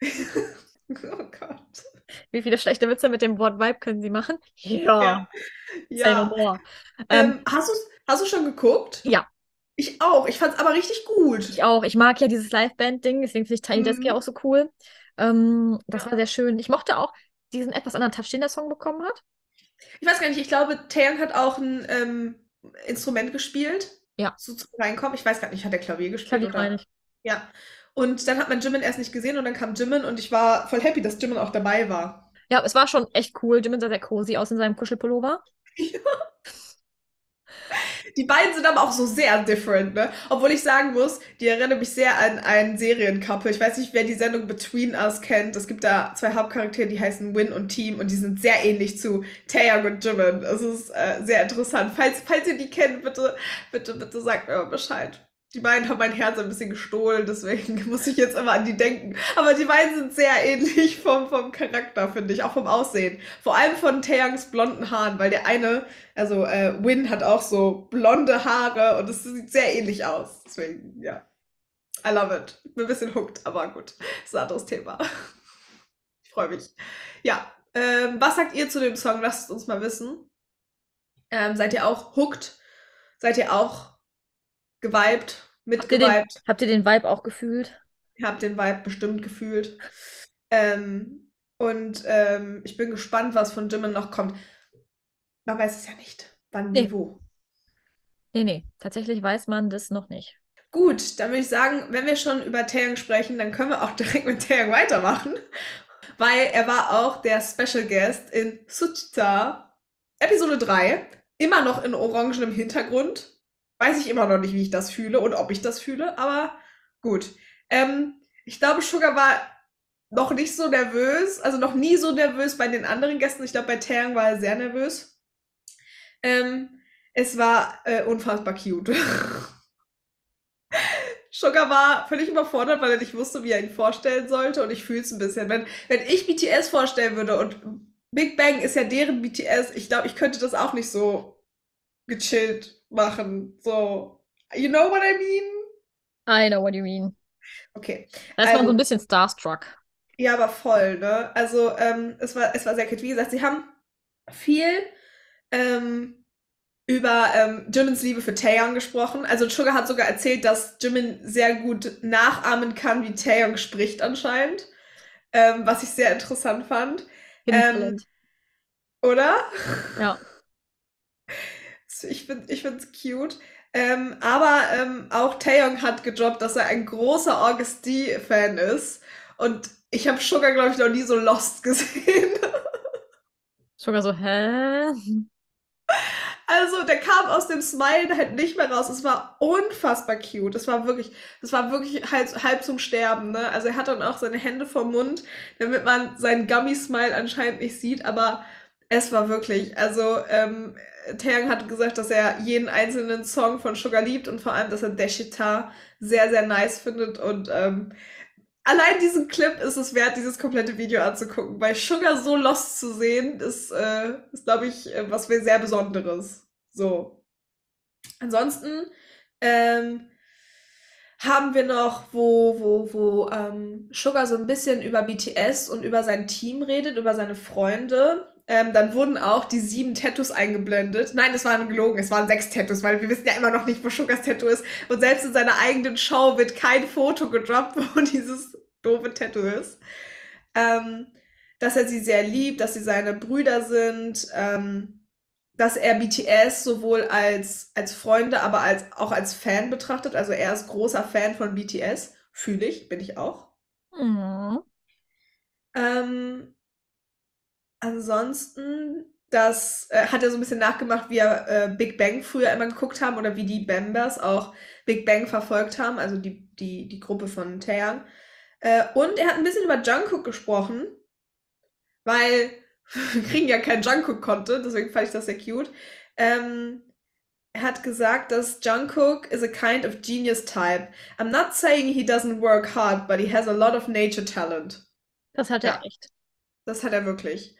Oh Gott. Wie viele schlechte Witze mit dem Wort Vibe können Sie machen? Ja, no Ja. more. Ähm, Ähm, hast du hast du schon geguckt? Ja. Ich auch. Ich fand's aber richtig gut. ich auch. Ich mag ja dieses Liveband-Ding, deswegen finde ich Tiny Desk ja Mhm. auch so cool. Ähm, das Ja. war sehr schön. Ich mochte auch diesen etwas anderen Touch, den der Song bekommen hat. Ich weiß gar nicht, ich glaube, Taeyang hat auch ein ähm, Instrument gespielt. Ja. So zum Reinkommen. Ich weiß gar nicht, hat er Klavier gespielt Klavier oder? ich. Ja. Und dann hat man Jimin erst nicht gesehen und dann kam Jimin und ich war voll happy, dass Jimin auch dabei war. Ja, es war schon echt cool. Jimin sah sehr cozy aus in seinem Kuschelpullover. Die beiden sind aber auch so sehr different, ne? Obwohl ich sagen muss, die erinnern mich sehr an ein Seriencouple. Ich weiß nicht, wer die Sendung Between Us kennt. Es gibt da zwei Hauptcharaktere, die heißen Win und Team und die sind sehr ähnlich zu Taeyang und Jimin. Es ist äh, sehr interessant. Falls, falls ihr die kennt, bitte, bitte, bitte sagt mir mal Bescheid. Die beiden haben mein Herz ein bisschen gestohlen, deswegen muss ich jetzt immer an die denken. Aber die beiden sind sehr ähnlich vom, vom Charakter, finde ich, auch vom Aussehen. Vor allem von Taeyangs blonden Haaren, weil der eine, also äh, Win hat auch so blonde Haare und es sieht sehr ähnlich aus. Deswegen, ja. I love it. Bin ein bisschen hooked, aber gut. Das ist ein anderes Thema. Ich freue mich. Ja. Ähm, was sagt ihr zu dem Song? Lasst es uns mal wissen. Ähm, seid ihr auch hooked? Seid ihr auch geweibt, Habt mitgeweibt? habt ihr den Vibe auch gefühlt? Ich habe den Vibe bestimmt gefühlt. Ähm, und ähm, ich bin gespannt, was von Jimin noch kommt. Man weiß es ja nicht. Wann, Nee. wie, wo. Nee, nee, tatsächlich weiß man das noch nicht. Gut, dann würde ich sagen, wenn wir schon über Taeyang sprechen, dann können wir auch direkt mit Taeyang weitermachen. Weil er war auch der Special Guest in Suchita, Episode 3. Immer noch in orangenem Hintergrund. Weiß ich immer noch nicht, wie ich das fühle und ob ich das fühle, aber gut. Ähm, ich glaube, Sugar war noch nicht so nervös, also noch nie so nervös bei den anderen Gästen. Ich glaube, bei Taeyang war er sehr nervös. Ähm, es war äh, unfassbar cute. Sugar war völlig überfordert, weil er nicht wusste, wie er ihn vorstellen sollte. Und ich fühle es ein bisschen. Wenn, wenn ich BTS vorstellen würde und Big Bang ist ja deren BTS, ich glaube, ich könnte das auch nicht so gechillt machen. So, you know what I mean? I know what you mean. Okay. Da ist man so Also- ein bisschen starstruck. Ja, aber voll, ne? Also, ähm, es war, es war sehr cute. Wie gesagt, sie haben viel ähm, über ähm, Jimins Liebe für Taeyong gesprochen. Also Sugar hat sogar erzählt, dass Jimin sehr gut nachahmen kann, wie Taeyong spricht anscheinend. Ähm, was ich sehr interessant fand. Ähm. Oder? Ja. Ich finde ich find's cute. Ähm, aber ähm, auch Taeyong hat gedroppt, dass er ein großer August D-Fan ist. Und ich habe Sugar, glaube ich, noch nie so lost gesehen. Sogar so, hä? Also, der kam aus dem Smile halt nicht mehr raus. Es war unfassbar cute. Es war wirklich, es war wirklich halb, halb zum Sterben, ne? Also, er hat dann auch seine Hände vom Mund, damit man seinen Gummy-Smile anscheinend nicht sieht, aber es war wirklich, also, ähm, Taeyang hat gesagt, dass er jeden einzelnen Song von Sugar liebt und vor allem, dass er Deshita sehr, sehr nice findet und, ähm, Allein diesen Clip ist es wert, dieses komplette Video anzugucken, weil Sugar so lost zu sehen, ist, äh, ist glaube ich, äh, was sehr Besonderes. So. Ansonsten ähm, haben wir noch, wo, wo, wo ähm, Sugar so ein bisschen über BTS und über sein Team redet, über seine Freunde. Ähm, dann wurden auch die sieben Tattoos eingeblendet. Nein, es waren gelogen, es waren sechs Tattoos, weil wir wissen ja immer noch nicht, wo Sugars Tattoo ist. Und selbst in seiner eigenen Show wird kein Foto gedroppt, wo dieses doofe Tattoo ist. Ähm, dass er sie sehr liebt, dass sie seine Brüder sind, ähm, dass er BTS sowohl als, als Freunde, aber als, auch als Fan betrachtet. Also er ist großer Fan von BTS. Fühle ich, bin ich auch. Mhm. Ähm, ansonsten, das äh, hat er so ein bisschen nachgemacht, wie er äh, Big Bang früher immer geguckt haben oder wie die Bambers auch Big Bang verfolgt haben, also die, die, die Gruppe von Taeyang. Äh, und er hat ein bisschen über Jungkook gesprochen, weil wir kriegen ja keinen Jungkook-Content, deswegen fand ich das sehr cute. Ähm, er hat gesagt, dass Jungkook is a kind of genius type. I'm not saying he doesn't work hard, but he has a lot of nature talent. Das hat Ja. er echt. Das hat er wirklich.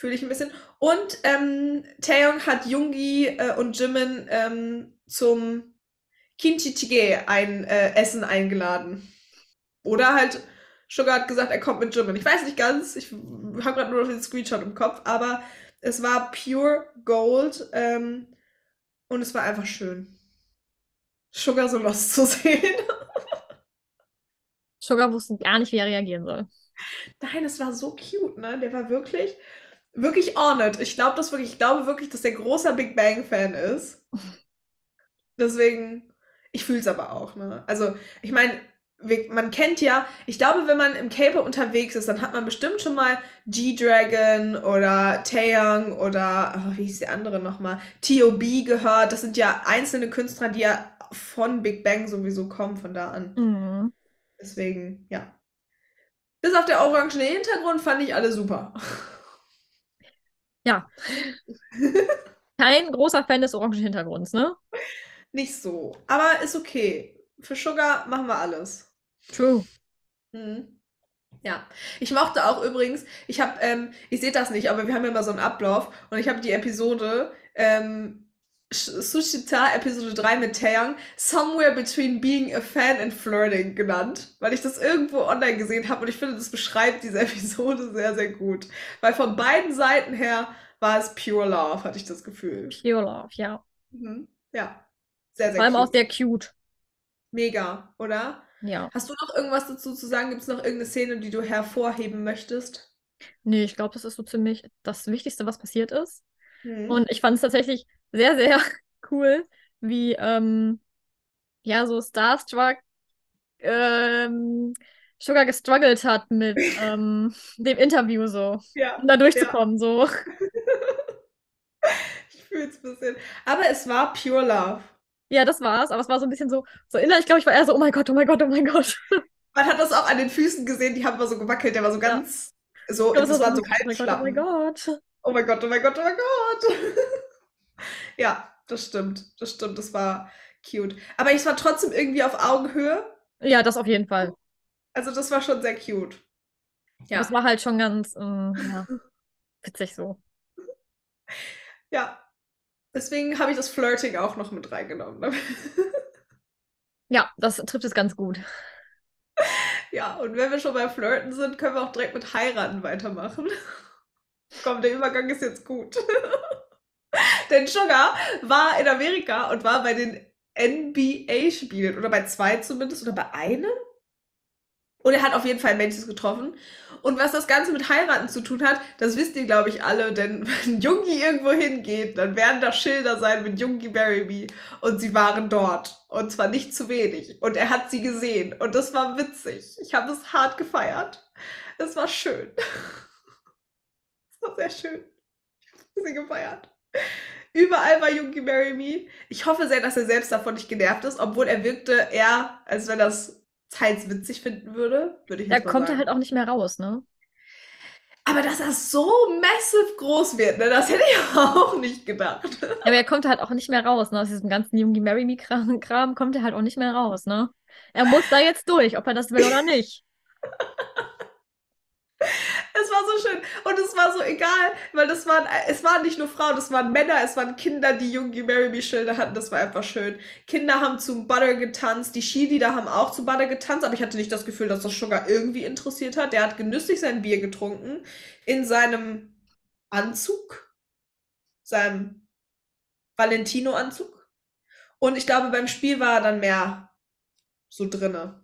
Fühle ich ein bisschen. Und ähm, Taeyong hat Yoongi äh, und Jimin ähm, zum Kimchi Jjigae ein äh, Essen eingeladen. Oder halt, Sugar hat gesagt, er kommt mit Jimin. Ich weiß nicht ganz, ich habe gerade nur noch den Screenshot im Kopf, aber es war pure Gold ähm, und es war einfach schön. Sugar so lost zu sehen. Sugar wusste gar nicht, wie er reagieren soll. Nein, es war so cute, ne? Der war wirklich, wirklich on it. Ich glaube das wirklich, ich glaube wirklich, dass der großer Big Bang-Fan ist. Deswegen, ich fühle es aber auch, ne? Also, ich meine, man kennt ja, ich glaube, wenn man im K-Pop unterwegs ist, dann hat man bestimmt schon mal G-Dragon oder Taeyong oder, oh, wie hieß die andere nochmal, T.O.B. gehört. Das sind ja einzelne Künstler, die ja von Big Bang sowieso kommen, von da an. Mhm. Deswegen, ja. Bis auf der orangene Hintergrund fand ich alle super. Ja. Kein großer Fan des orangen Hintergrunds, ne? Nicht so, aber ist okay. Für Sugar machen wir alles. True. Mhm. Ja, ich mochte auch übrigens, ich habe, ähm, ich sehe das nicht, aber wir haben ja immer so einen Ablauf und ich habe die Episode, ähm, Sushita Episode 3 mit Taeyong, Somewhere Between Being a Fan and Flirting genannt, weil ich das irgendwo online gesehen habe und ich finde, das beschreibt diese Episode sehr, sehr gut. Weil von beiden Seiten her war es Pure Love, hatte ich das Gefühl. Pure Love, ja. Mhm. Ja, sehr, sehr Vor allem auch cute. sehr cute. Mega, oder? Ja. Hast du noch irgendwas dazu zu sagen? Gibt es noch irgendeine Szene, die du hervorheben möchtest? Nee, ich glaube, das ist so ziemlich das Wichtigste, was passiert ist. Mhm. Und ich fand es tatsächlich sehr, sehr cool, wie ähm, ja so Starstruck ähm, Sugar gestruggelt hat mit ähm, dem Interview so, ja. um da durchzukommen. So. Ich fühle es ein bisschen. Aber es war Pure Love. Ja, das war's, aber es war so ein bisschen so, so innerlich, glaube ich, war er so, oh mein Gott, oh mein Gott, oh mein Gott. Man hat das auch an den Füßen gesehen, die haben immer so gewackelt, der war so ganz so, Ich glaub, das war waren so oh mein Gott, oh mein. Gott. Oh mein Gott, oh mein Gott, oh mein Gott. Ja, das stimmt, das stimmt, das war cute. Aber ich war trotzdem irgendwie auf Augenhöhe. Ja, das auf jeden Fall. Also das war schon sehr cute. Ja, Das war halt schon ganz ähm, ja, witzig so. ja. Deswegen habe ich das Flirting auch noch mit reingenommen. Ja, das trifft es ganz gut. Ja, und wenn wir schon beim Flirten sind, können wir auch direkt mit Heiraten weitermachen. Komm, der Übergang ist jetzt gut. Denn Sugar war in Amerika und war bei den NBA-Spielen oder bei zwei zumindest oder bei einem. Und er hat auf jeden Fall Mädchen getroffen. Und was das Ganze mit Heiraten zu tun hat, das wisst ihr, glaube ich, alle. Denn wenn Jungi irgendwo hingeht, dann werden da Schilder sein mit Jungi Marry Me. Und sie waren dort. Und zwar nicht zu wenig. Und er hat sie gesehen. Und das war witzig. Ich habe es hart gefeiert. Es war schön. Es war sehr schön. Ich habe sie gefeiert. Überall war Jungi Marry Me. Ich hoffe sehr, dass er selbst davon nicht genervt ist, obwohl er wirkte eher, als wenn er es teils witzig finden würde. Würde ich Da kommt er sagen. halt auch nicht mehr raus, ne? Aber dass er so massive groß wird, ne, das hätte ich auch nicht gedacht. Aber er kommt halt auch nicht mehr raus, ne? Aus diesem ganzen Jungi Marry Me Kram kommt er halt auch nicht mehr raus, ne? Er muss da jetzt durch, ob er das will oder nicht. Es war so schön und es war so egal, weil das waren, es waren nicht nur Frauen, das waren Männer, es waren Kinder, die Jungi Marry Me Schilder hatten, das war einfach schön. Kinder haben zum Butter getanzt, die Cheerleader haben auch zu Butter getanzt, aber ich hatte nicht das Gefühl, dass das Sugar irgendwie interessiert hat. Der hat genüsslich sein Bier getrunken in seinem Anzug, seinem Valentino-Anzug. Und ich glaube, beim Spiel war er dann mehr so drinne.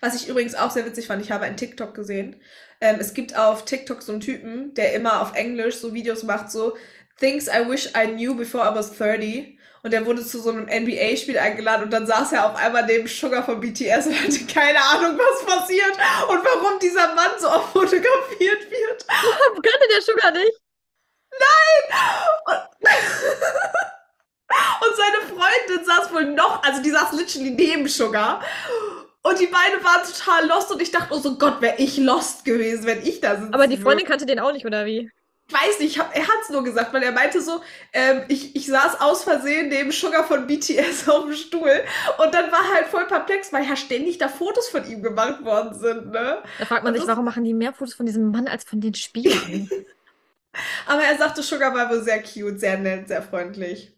Was ich übrigens auch sehr witzig fand, ich habe einen TikTok gesehen. Ähm, es gibt auf TikTok so einen Typen, der immer auf Englisch so Videos macht, so Things I wish I knew before I was 30. Und der wurde zu so einem NBA-Spiel eingeladen und dann saß er auf einmal neben Sugar von BTS und hatte keine Ahnung, was passiert und warum dieser Mann so oft fotografiert wird. Kannte der Sugar nicht? Und seine Freundin saß wohl noch, also die saß literally neben Sugar. Und die beiden waren total lost und ich dachte, oh so Gott, wäre ich lost gewesen, wenn ich da sitze. Aber die Freundin kannte den auch nicht, oder wie? Ich weiß nicht, ich hab, er hat es nur gesagt, weil er meinte so, ähm, ich, ich saß aus Versehen neben Sugar von BTS auf dem Stuhl und dann war halt voll perplex, weil ja ständig da Fotos von ihm gemacht worden sind, ne? Da fragt man Und sich, warum machen die mehr Fotos von diesem Mann als von den Spielen? Aber er sagte, Sugar war wohl sehr cute, sehr nett, sehr freundlich.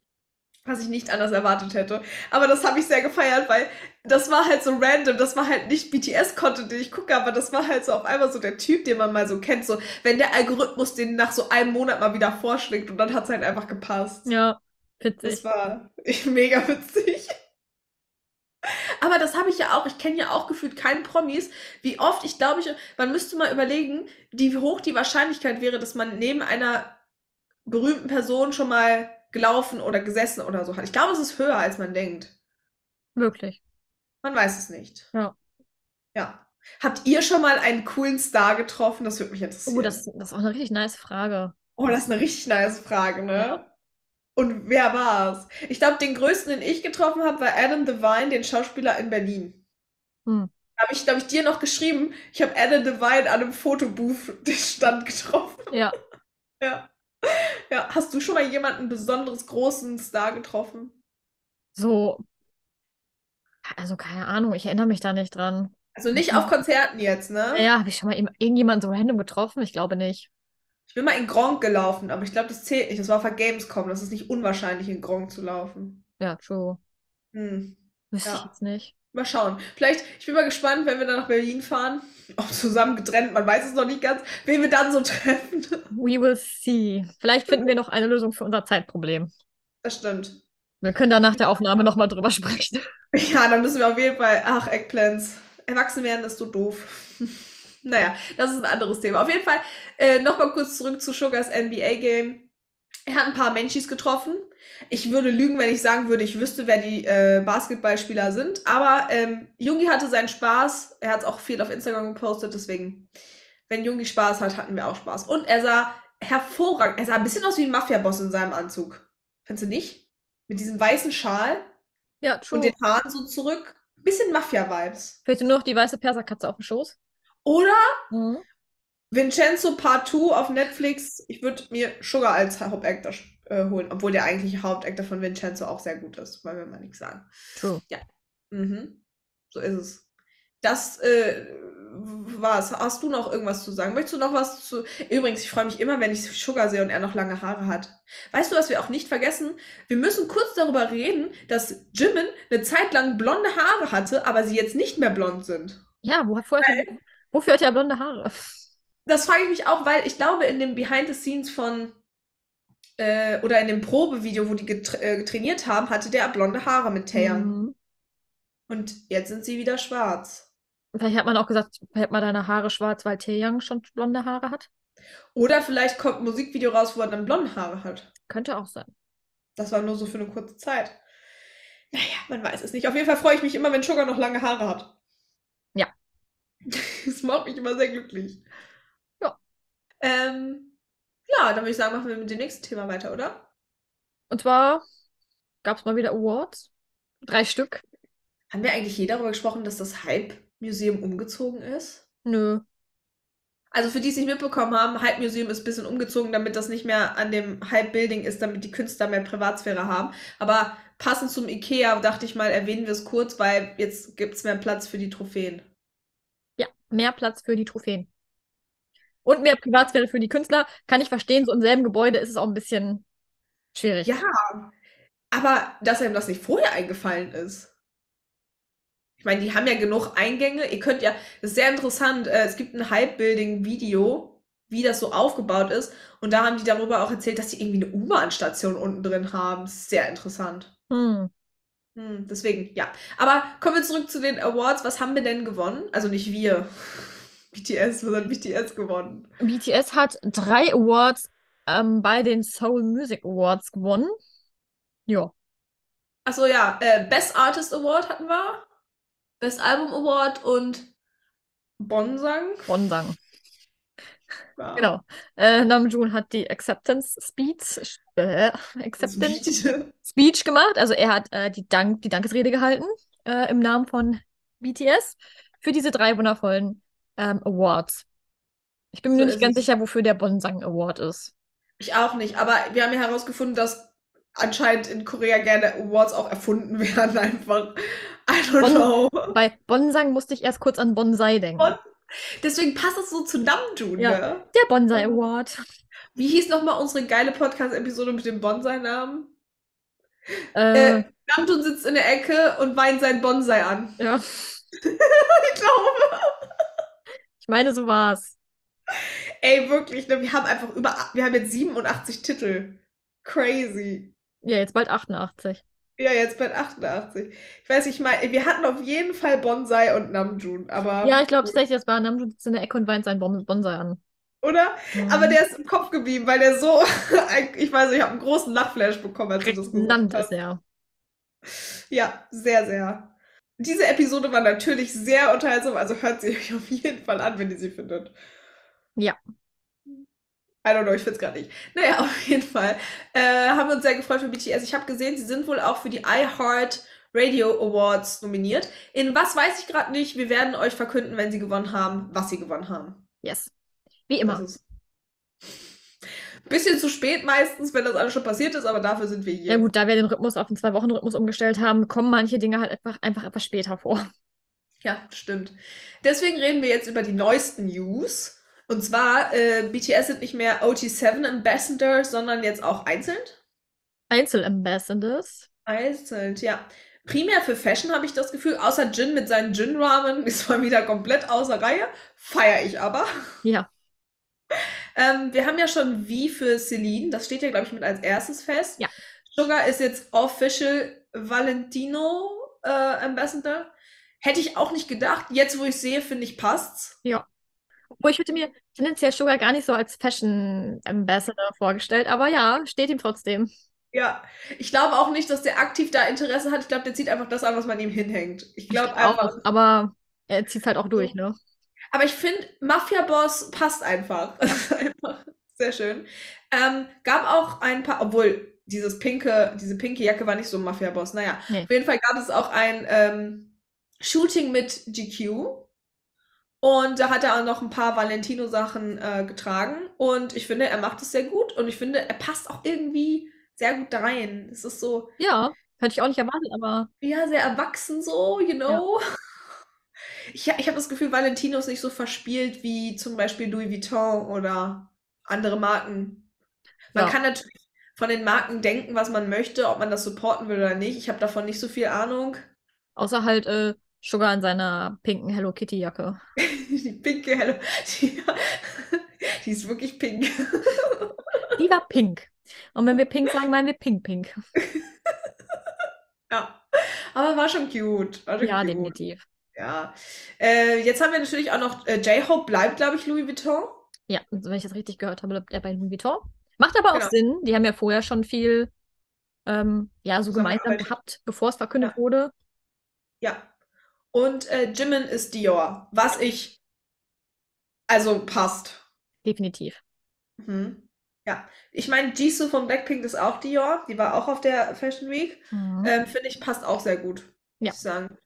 Was ich nicht anders erwartet hätte. Aber das habe ich sehr gefeiert, weil das war halt so random. Das war halt nicht BTS-Content, den ich gucke, aber das war halt so auf einmal so der Typ, den man mal so kennt. So, wenn der Algorithmus den nach so einem Monat mal wieder vorschlägt und dann hat es halt einfach gepasst. ja, Das witzig. war mega witzig. Aber das habe ich ja auch. Ich kenne ja auch gefühlt keinen Promis. Wie oft, ich glaube, ich, man müsste mal überlegen, wie hoch die Wahrscheinlichkeit wäre, dass man neben einer berühmten Person schon mal gelaufen oder gesessen oder so hat. Ich glaube, es ist höher, als man denkt. Wirklich. Man weiß es nicht. Ja. Ja. Habt ihr schon mal einen coolen Star getroffen? Das würde mich interessieren. Oh, das, das ist auch eine richtig nice Frage. Oh, das ist eine richtig nice Frage, ne? Und wer war's? Ich glaube, den größten, den ich getroffen habe, war Adam Devine, den Schauspieler in Berlin. Hm. Habe ich, glaube ich, dir noch geschrieben, ich habe Adam Devine an einem Fotobooth-Stand getroffen. Ja. Ja. Ja, hast du schon mal jemanden besonderes großen Star getroffen? So. Also, keine Ahnung, ich erinnere mich da nicht dran. Also nicht auf Konzerten jetzt, ne? Ja, habe ich schon mal irgendjemanden so random getroffen? Ich glaube nicht. Ich bin mal in Gronk gelaufen, aber ich glaube, das zählt nicht. Das war auf der Gamescom. Das ist nicht unwahrscheinlich, in Gronk zu laufen. Ja, true. Hm. Wüsste ich Ja. jetzt nicht. Mal schauen. Vielleicht, ich bin mal gespannt, wenn wir dann nach Berlin fahren. Auch zusammen getrennt, man weiß es noch nicht ganz, wen wir dann so treffen. We will see. Vielleicht finden wir noch eine Lösung für unser Zeitproblem. Das stimmt. Wir können da nach der Aufnahme nochmal drüber sprechen. Ja, dann müssen wir auf jeden Fall. Ach, Eggplants. Erwachsen werden ist so doof. naja, das ist ein anderes Thema. Auf jeden Fall äh, nochmal kurz zurück zu Sugars NBA-Game. Er hat ein paar Menschis getroffen. Ich würde lügen, wenn ich sagen würde, ich wüsste, wer die äh, Basketballspieler sind. Aber ähm, Jungi hatte seinen Spaß. Er hat es auch viel auf Instagram gepostet. Deswegen, wenn Jungi Spaß hat, hatten wir auch Spaß. Und er sah hervorragend. Er sah ein bisschen aus wie ein Mafia-Boss in seinem Anzug. Findest du nicht? Mit diesem weißen Schal Ja, und true. den Haaren so zurück. Bisschen Mafia-Vibes. Fehlt dir nur noch die weiße Perserkatze auf dem Schoß? Oder Mhm. Vincenzo Part 2 auf Netflix. Ich würde mir Sugar als Hauptactor äh, holen, obwohl der eigentliche Hauptactor von Vincenzo auch sehr gut ist, wollen wir mal nichts sagen. True. Mhm. So ist es. Das äh, war's. Hast du noch irgendwas zu sagen? Möchtest du noch was zu. Übrigens, ich freue mich immer, wenn ich Sugar sehe und er noch lange Haare hat. Weißt du, was wir auch nicht vergessen? Wir müssen kurz darüber reden, dass Jimin eine Zeit lang blonde Haare hatte, aber sie jetzt nicht mehr blond sind. Ja, wo, vorher, wofür hat er blonde Haare? Das frage ich mich auch, weil ich glaube, in dem Behind the Scenes von äh, oder in dem Probevideo, wo die getra äh, trainiert haben, hatte der blonde Haare mit Taeyang. Mhm. Und jetzt sind sie wieder schwarz. Vielleicht hat man auch gesagt, hält mal deine Haare schwarz, weil Taeyang schon blonde Haare hat. Oder vielleicht kommt ein Musikvideo raus, wo er dann blonde Haare hat. Könnte auch sein. Das war nur so für eine kurze Zeit. Naja, man weiß es nicht. Auf jeden Fall freue ich mich immer, wenn Sugar noch lange Haare hat. Ja. Das macht mich immer sehr glücklich. Ja. Ähm, ja, dann würde ich sagen, machen wir mit dem nächsten Thema weiter, oder? Und zwar gab es mal wieder Awards. Drei Stück. Haben wir eigentlich je darüber gesprochen, dass das Hype-Museum umgezogen ist? Nö. Also für die, die es nicht mitbekommen haben, Hype Museum ist ein bisschen umgezogen, damit das nicht mehr an dem Hype Building ist, damit die Künstler mehr Privatsphäre haben. Aber passend zum Ikea dachte ich mal, erwähnen wir es kurz, weil jetzt gibt es mehr Platz für die Trophäen. Ja, mehr Platz für die Trophäen. Und mehr Privatsphäre für die Künstler. Kann ich verstehen, so im selben Gebäude ist es auch ein bisschen schwierig. Ja, aber dass einem das nicht vorher eingefallen ist. Ich meine, die haben ja genug Eingänge. Ihr könnt ja, das ist sehr interessant, äh, es gibt ein Hype-Building-Video, wie das so aufgebaut ist. Und da haben die darüber auch erzählt, dass die irgendwie eine U-Bahn-Station unten drin haben. Sehr interessant. Hm. Hm, deswegen, ja. Aber kommen wir zurück zu den Awards. Was haben wir denn gewonnen? Also nicht wir. BTS, was hat BTS gewonnen? BTS hat drei Awards ähm, bei den Seoul Music Awards gewonnen. Ja. Achso, ja. Äh, Best Artist Award hatten wir. Best Album Award und Bonsang. Bonsang. Ja. Genau. Äh, Namjoon hat die Acceptance Speech, äh, Acceptance Speech. Speech gemacht. Also er hat äh, die, Dank, die Dankesrede gehalten äh, im Namen von BTS für diese drei wundervollen ähm, Awards. Ich bin mir So nicht ganz es. sicher, wofür der Bonsang Award ist. Ich auch nicht, aber wir haben ja herausgefunden, dass anscheinend in Korea gerne Awards auch erfunden werden, einfach. I don't Bon- know. Bei Bonsang musste ich erst kurz an Bonsai denken. Bon- Deswegen passt es so zu Namjoon, Ja. ne? Der Bonsai Award. Wie hieß nochmal unsere geile Podcast-Episode mit dem Bonsai-Namen? Äh, Äh, Namjoon sitzt in der Ecke und weint seinen Bonsai an. ja, Ich glaube. Ich meine, so war's. Ey, wirklich, ne? Wir haben einfach über, wir haben jetzt 87 Titel. Crazy. Ja, jetzt bald 88. Ja, jetzt bei 88. Ich weiß nicht, mal, wir hatten auf jeden Fall Bonsai und Namjoon, aber. Ja, ich glaube tatsächlich, das war Namjoon sitzt in der Ecke und weint seinen Bon- Bonsai an. Oder? Mhm. Aber der ist im Kopf geblieben, weil der so. Ich weiß nicht, ich habe einen großen Lachflash bekommen, als du das gesagt hast. ist er. Ja, sehr, sehr. Diese Episode war natürlich sehr unterhaltsam, also hört sie euch auf jeden Fall an, wenn ihr sie findet. Ja. I don't know, ich find's gar nicht. Naja, auf jeden Fall äh, haben wir uns sehr gefreut für BTS. Ich habe gesehen, sie sind wohl auch für die iHeart Radio Awards nominiert. In was weiß ich gerade nicht. Wir werden euch verkünden, wenn sie gewonnen haben, was sie gewonnen haben. Yes. Wie immer. Bisschen zu spät meistens, wenn das alles schon passiert ist, aber dafür sind wir hier. Ja gut, da wir den Rhythmus auf den Zwei-Wochen-Rhythmus umgestellt haben, kommen manche Dinge halt einfach, einfach etwas später vor. Ja, stimmt. Deswegen reden wir jetzt über die neuesten News. Und zwar, äh, BTS sind nicht mehr OT7 Ambassadors, sondern jetzt auch einzeln. Einzel-Ambassadors. Einzeln, ja. Primär für Fashion habe ich das Gefühl, außer Jin mit seinen Jin-Ramen ist mal wieder komplett außer Reihe. Feiere ich aber. Ja. Ähm, wir haben ja schon wie für Celine, das steht ja, glaube ich, mit als erstes fest. Ja. Sugar ist jetzt Official Valentino äh, Ambassador. Hätte ich auch nicht gedacht. Jetzt, wo ich sehe, finde ich, passt's. Ja. Obwohl ich hätte mir tendenziell Sugar gar nicht so als Fashion Ambassador vorgestellt, aber ja, steht ihm trotzdem. Ja, ich glaube auch nicht, dass der aktiv da Interesse hat. Ich glaube, der zieht einfach das an, was man ihm hinhängt. Ich glaube Auch, einfach. aber er zieht halt auch durch, ne? Aber ich finde, Mafia-Boss passt einfach. Das ist einfach sehr schön. Ähm, gab auch ein paar, obwohl dieses pinke, diese pinke Jacke war nicht so ein Mafia-Boss. Naja, Nee. auf jeden Fall gab es auch ein ähm, Shooting mit GQ. Und da hat er auch noch ein paar Valentino-Sachen äh, getragen. Und ich finde, er macht es sehr gut. Und ich finde, er passt auch irgendwie sehr gut da rein. Es ist so, Ja, hätte ich auch nicht erwartet, aber ja, sehr erwachsen so, you know. Ich, ich habe das Gefühl, Valentino ist nicht so verspielt wie zum Beispiel Louis Vuitton oder andere Marken. Man Ja. kann natürlich von den Marken denken, was man möchte, ob man das supporten will oder nicht. Ich habe davon nicht so viel Ahnung. außer halt äh, Sugar in seiner pinken Hello Kitty Jacke. Die pinke Hello, die, die ist wirklich pink. Die war pink. Und wenn wir pink sagen, meinen wir pink pink. Ja, aber war schon cute. War schon Ja, cute. definitiv. Ja. Äh, jetzt haben wir natürlich auch noch, äh, J-Hope bleibt, glaube ich, Louis Vuitton. Ja, also wenn ich das richtig gehört habe, bleibt er bei Louis Vuitton. Macht aber auch Genau. Sinn. Die haben ja vorher schon viel ähm, ja, so gemeinsam gehabt, bevor es verkündet Ja. wurde. Ja. Und äh, Jimin ist Dior, was ich, also passt. Definitiv. Mhm. Ja, ich meine, Jisoo von Blackpink ist auch Dior, die war auch auf der Fashion Week. Mhm. Ähm, finde ich, passt auch sehr gut, muss Ja. ich sagen.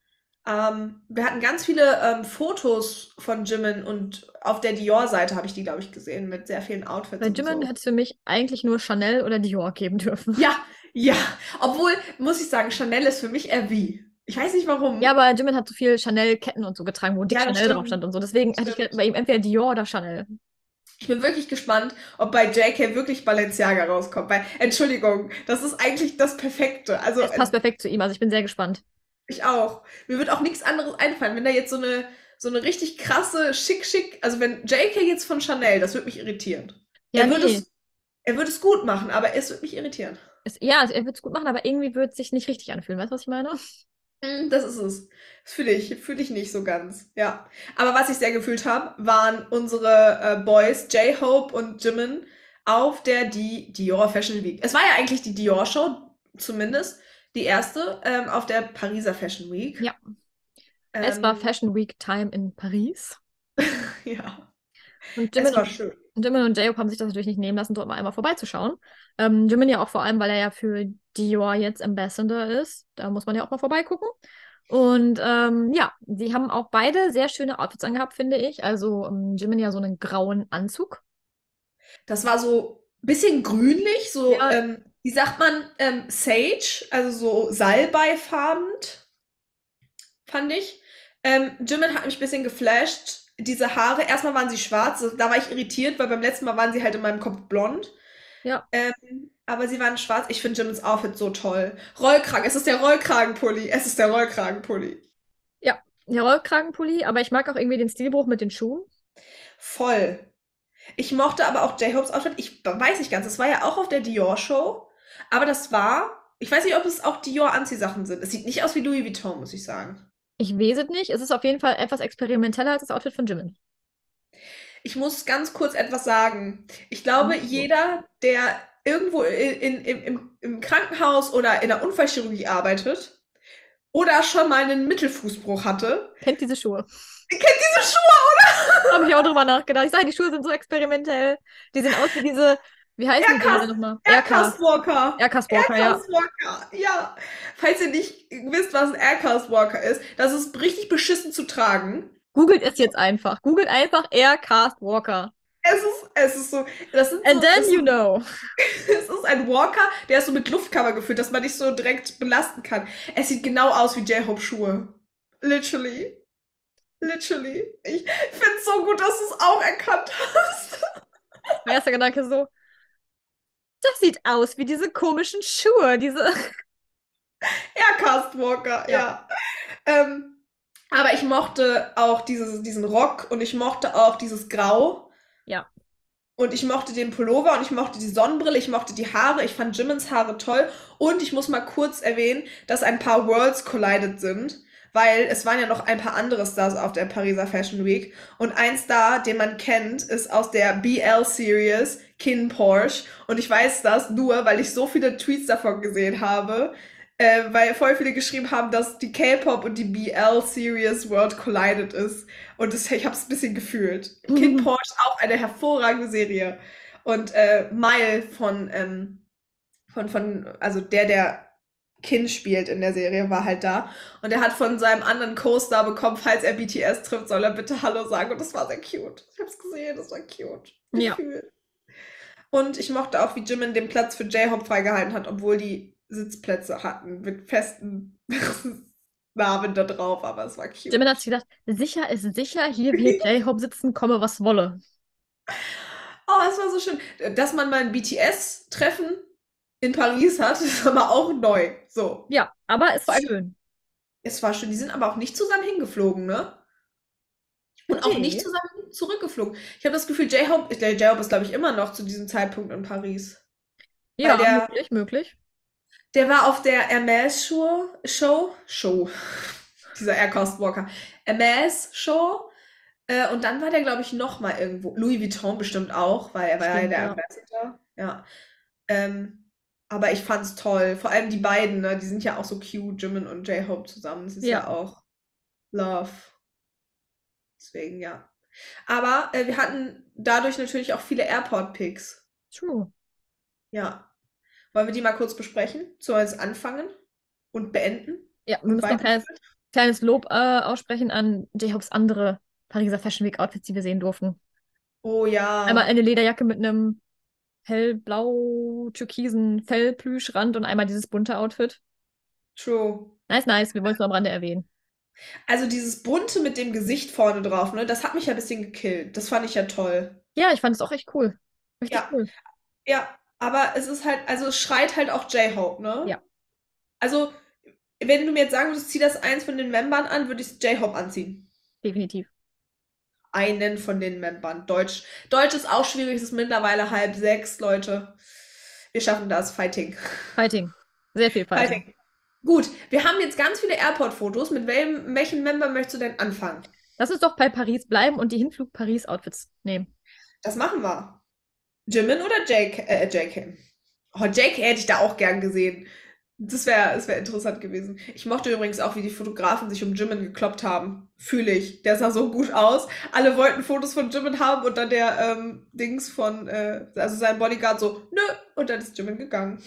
Ähm, wir hatten ganz viele ähm, Fotos von Jimin und auf der Dior-Seite habe ich die, glaube ich, gesehen, mit sehr vielen Outfits Bei Jimin so. hätte es für mich eigentlich nur Chanel oder Dior geben dürfen. Ja, ja. Obwohl, muss ich sagen, Chanel ist für mich eher wie. Ich weiß nicht warum. Ja, aber Jimin hat so viel Chanel-Ketten und so getragen, wo dick Ja, Chanel drauf stimmt. stand und so. Deswegen hätte ich Stimmt. bei ihm entweder Dior oder Chanel. Ich bin wirklich gespannt, ob bei JK wirklich Balenciaga rauskommt. Weil, Entschuldigung, das ist eigentlich das Perfekte. Also, Es passt perfekt zu ihm, also ich bin sehr gespannt. Ich auch. Mir wird auch nichts anderes einfallen. Wenn da jetzt so eine, so eine richtig krasse, schick, schick, also wenn JK jetzt von Chanel, das würde mich irritieren. Ja, er würde nee. es, er würde es gut machen, aber es würde mich irritieren. Es, ja, er wird es gut machen, aber irgendwie wird es sich nicht richtig anfühlen. Weißt du, was ich meine? Mm, Das ist es. Das fühle ich, fühle ich nicht so ganz. Ja. Aber was ich sehr gefühlt habe, waren unsere äh, Boys, J-Hope und Jimin, auf der die Dior Fashion Week. Es war ja eigentlich die Dior Show, zumindest die erste, ähm, auf der Pariser Fashion Week. Ja. Es war Ähm, Fashion Week Time in Paris. Ja, Und es Jimin, war schön. Jimin und J-Hope haben sich das natürlich nicht nehmen lassen, dort mal einmal vorbeizuschauen. Ähm, Jimin ja auch vor allem, weil er ja für Dior jetzt Ambassador ist. Da muss man ja auch mal vorbeigucken. Und ähm, ja, die haben auch beide sehr schöne Outfits angehabt, finde ich. Also ähm, Jimin ja so einen grauen Anzug. Das war so ein bisschen grünlich, so, Ja. ähm, wie sagt man, ähm, Sage, also so salbeifarben, fand ich. Ähm, Jimin hat mich ein bisschen geflasht. Diese Haare, erstmal waren sie schwarz, da war ich irritiert, weil beim letzten Mal waren sie halt in meinem Kopf blond. Ja. Ähm, aber sie waren schwarz. Ich finde Jimins Outfit so toll. Rollkragen, es ist der Rollkragenpulli. Es ist der Rollkragenpulli. Der Rollkragenpulli, aber ich mag auch irgendwie den Stilbruch mit den Schuhen. Voll. Ich mochte aber auch J-Hopes Outfit. Ich weiß nicht ganz, es war ja auch auf der Dior-Show. Aber das war, ich weiß nicht, ob es auch Dior-Anziehsachen sind. Es sieht nicht aus wie Louis Vuitton, muss ich sagen. Ich weiß es nicht. Es ist auf jeden Fall etwas experimenteller als das Outfit von Jimin. Ich muss ganz kurz etwas sagen. Ich glaube, Mhm. jeder, der irgendwo in, in, im, im, Krankenhaus oder in der Unfallchirurgie arbeitet, oder schon mal einen Mittelfußbruch hatte. Kennt diese Schuhe. Ihr kennt diese Schuhe, Habe ich auch drüber nachgedacht. Ich sage, die Schuhe sind so experimentell. Die sehen aus wie diese, wie heißen die Dinger nochmal? Aircast Walker. Aircast Walker, ja. Aircast Walker, ja. Falls ihr nicht wisst, was ein Aircast Walker ist, das ist richtig beschissen zu tragen. Googelt es jetzt einfach. Googelt einfach Aircast Walker. Es ist, es ist so, das sind And so, then you know. es ist ein Walker, der ist so mit Luftcover gefüllt, dass man nicht so direkt belasten kann. Es sieht genau aus wie J-Hope Schuhe. Literally. Literally. Ich finde es so gut, dass du es auch erkannt hast. Mein erster Gedanke so, das sieht aus wie diese komischen Schuhe, diese. Aircast Walker, ja. Ähm, aber ich mochte auch dieses, diesen Rock und ich mochte auch dieses Grau. Ja. Und ich mochte den Pullover und ich mochte die Sonnenbrille, ich mochte die Haare, ich fand Jimmins Haare toll. Und ich muss mal kurz erwähnen, dass ein paar Worlds collided sind, weil es waren ja noch ein paar andere Stars auf der Pariser Fashion Week. Und ein Star, den man kennt, ist aus der BL-Series Kin Porsche. Und ich weiß das nur, weil ich so viele Tweets davon gesehen habe, äh, weil voll viele geschrieben haben, dass die K-Pop und die BL-Series World collided ist. Und das, ich habe es ein bisschen gefühlt. Kin Porsche auch eine hervorragende Serie. Und äh, Mile von, ähm, von, von, also der, der Kin spielt in der Serie, war halt da. Und er hat von seinem anderen Co-Star bekommen, falls er BTS trifft, soll er bitte Hallo sagen. Und das war sehr cute. Ich hab's gesehen, das war cute. Ja. Gefühl. Und ich mochte auch, wie Jimin den Platz für J-Hope freigehalten hat, obwohl die Sitzplätze hatten mit festen Namen da drauf, aber es war cute. Jimin hat sich gedacht, sicher ist sicher, hier wird J-Hope sitzen, komme was wolle. Oh, es war so schön. Dass man mal ein BTS-Treffen in Paris hat, ist aber auch neu. So. Ja, aber es war Schön. Es war schön. Die sind aber auch nicht zusammen hingeflogen, ne? Und auch Nee. nicht zusammen zurückgeflogen. Ich habe das Gefühl, J-Hope, der J-Hope ist, glaube ich, immer noch zu diesem Zeitpunkt in Paris. Ja, der- möglich, möglich. Der war auf der Hermes Show, Show, dieser Aircast Walker, Hermes Show. Äh, und dann war der, glaube ich, noch mal irgendwo. Louis Vuitton bestimmt auch, weil er war ja Stimmt, der ja. Ambassador. Ja. Ähm, aber ich fand's toll. Vor allem die beiden, ne? Die sind ja auch so cute, Jimin und J-Hope zusammen. Das ist ja, Ja. auch Love. Deswegen, ja. Aber äh, wir hatten dadurch natürlich auch viele Airport-Pics. True. Ja. Wollen wir die mal kurz besprechen? Jetzt anfangen und beenden? Ja, wir müssen ein kleines, kleines Lob äh, aussprechen an J-Hopes andere Pariser Fashion Week Outfits, die wir sehen durften. Oh ja. Einmal eine Lederjacke mit einem hellblau-türkisen Fellplüschrand und einmal dieses bunte Outfit. True. Nice, nice. Wir wollen es nur am Rande erwähnen. Also dieses bunte mit dem Gesicht vorne drauf, ne? Das hat mich ja ein bisschen gekillt. Das fand ich ja toll. Ja, ich fand es auch echt cool. Richtig Ja. cool. Ja, aber es ist halt, also es schreit halt auch J-Hope, ne? Ja. Also, wenn du mir jetzt sagen würdest, zieh das eins von den Membern an, würde ich J-Hope anziehen. Definitiv. Einen von den Membern. Deutsch. Deutsch ist auch schwierig, es ist mittlerweile halb sechs, Leute. Wir schaffen das. Fighting. Fighting. Sehr viel Fighting. Fighting. Gut, wir haben jetzt ganz viele Airport-Fotos. Mit welchem, welchen Member möchtest du denn anfangen? Lass uns doch bei Paris bleiben und die Hinflug-Paris-Outfits nehmen. Das machen wir. Jimin oder JK? Äh, JK. Oh, JK hätte ich da auch gern gesehen. Das wäre das wär interessant gewesen. Ich mochte übrigens auch, wie die Fotografen sich um Jimin gekloppt haben. Fühle ich. Der sah so gut aus. Alle wollten Fotos von Jimin haben und dann der ähm, Dings von, äh, also sein Bodyguard so, nö. Und dann ist Jimin gegangen.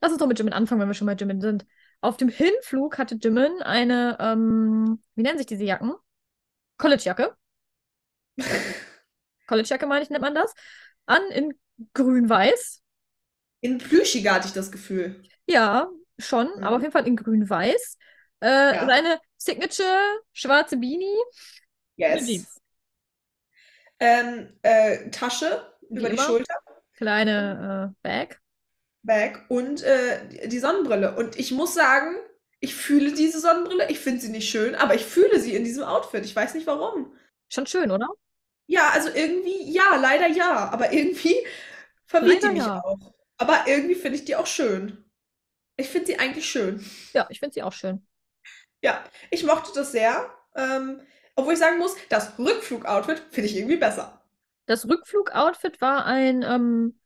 Lass uns doch mit Jimin anfangen, wenn wir schon bei Jimin sind. Auf dem Hinflug hatte Jimin eine, ähm, wie nennen sich diese Jacken? Collegejacke. Collegejacke, meine ich, nennt man das. An in grün-weiß. In Plüschiger hatte ich das Gefühl. Ja, schon, Mhm. aber auf jeden Fall in grün-weiß. Äh, Ja. Seine Signature schwarze Beanie. Yes. Ähm, äh, Tasche Wie über die immer. Schulter. Kleine äh, Bag. Bag und äh, die Sonnenbrille. Und ich muss sagen, ich fühle diese Sonnenbrille. Ich finde sie nicht schön, aber ich fühle sie in diesem Outfit. Ich weiß nicht warum. Schon schön, oder? Ja, also irgendwie, ja, leider ja. Aber irgendwie verwirrt die mich ja. auch. Aber irgendwie finde ich die auch schön. Ich finde sie eigentlich schön. Ja, ich finde sie auch schön. Ja, ich mochte das sehr. Ähm, obwohl ich sagen muss, das Rückflug-Outfit finde ich irgendwie besser. Das Rückflug-Outfit war ein ähm,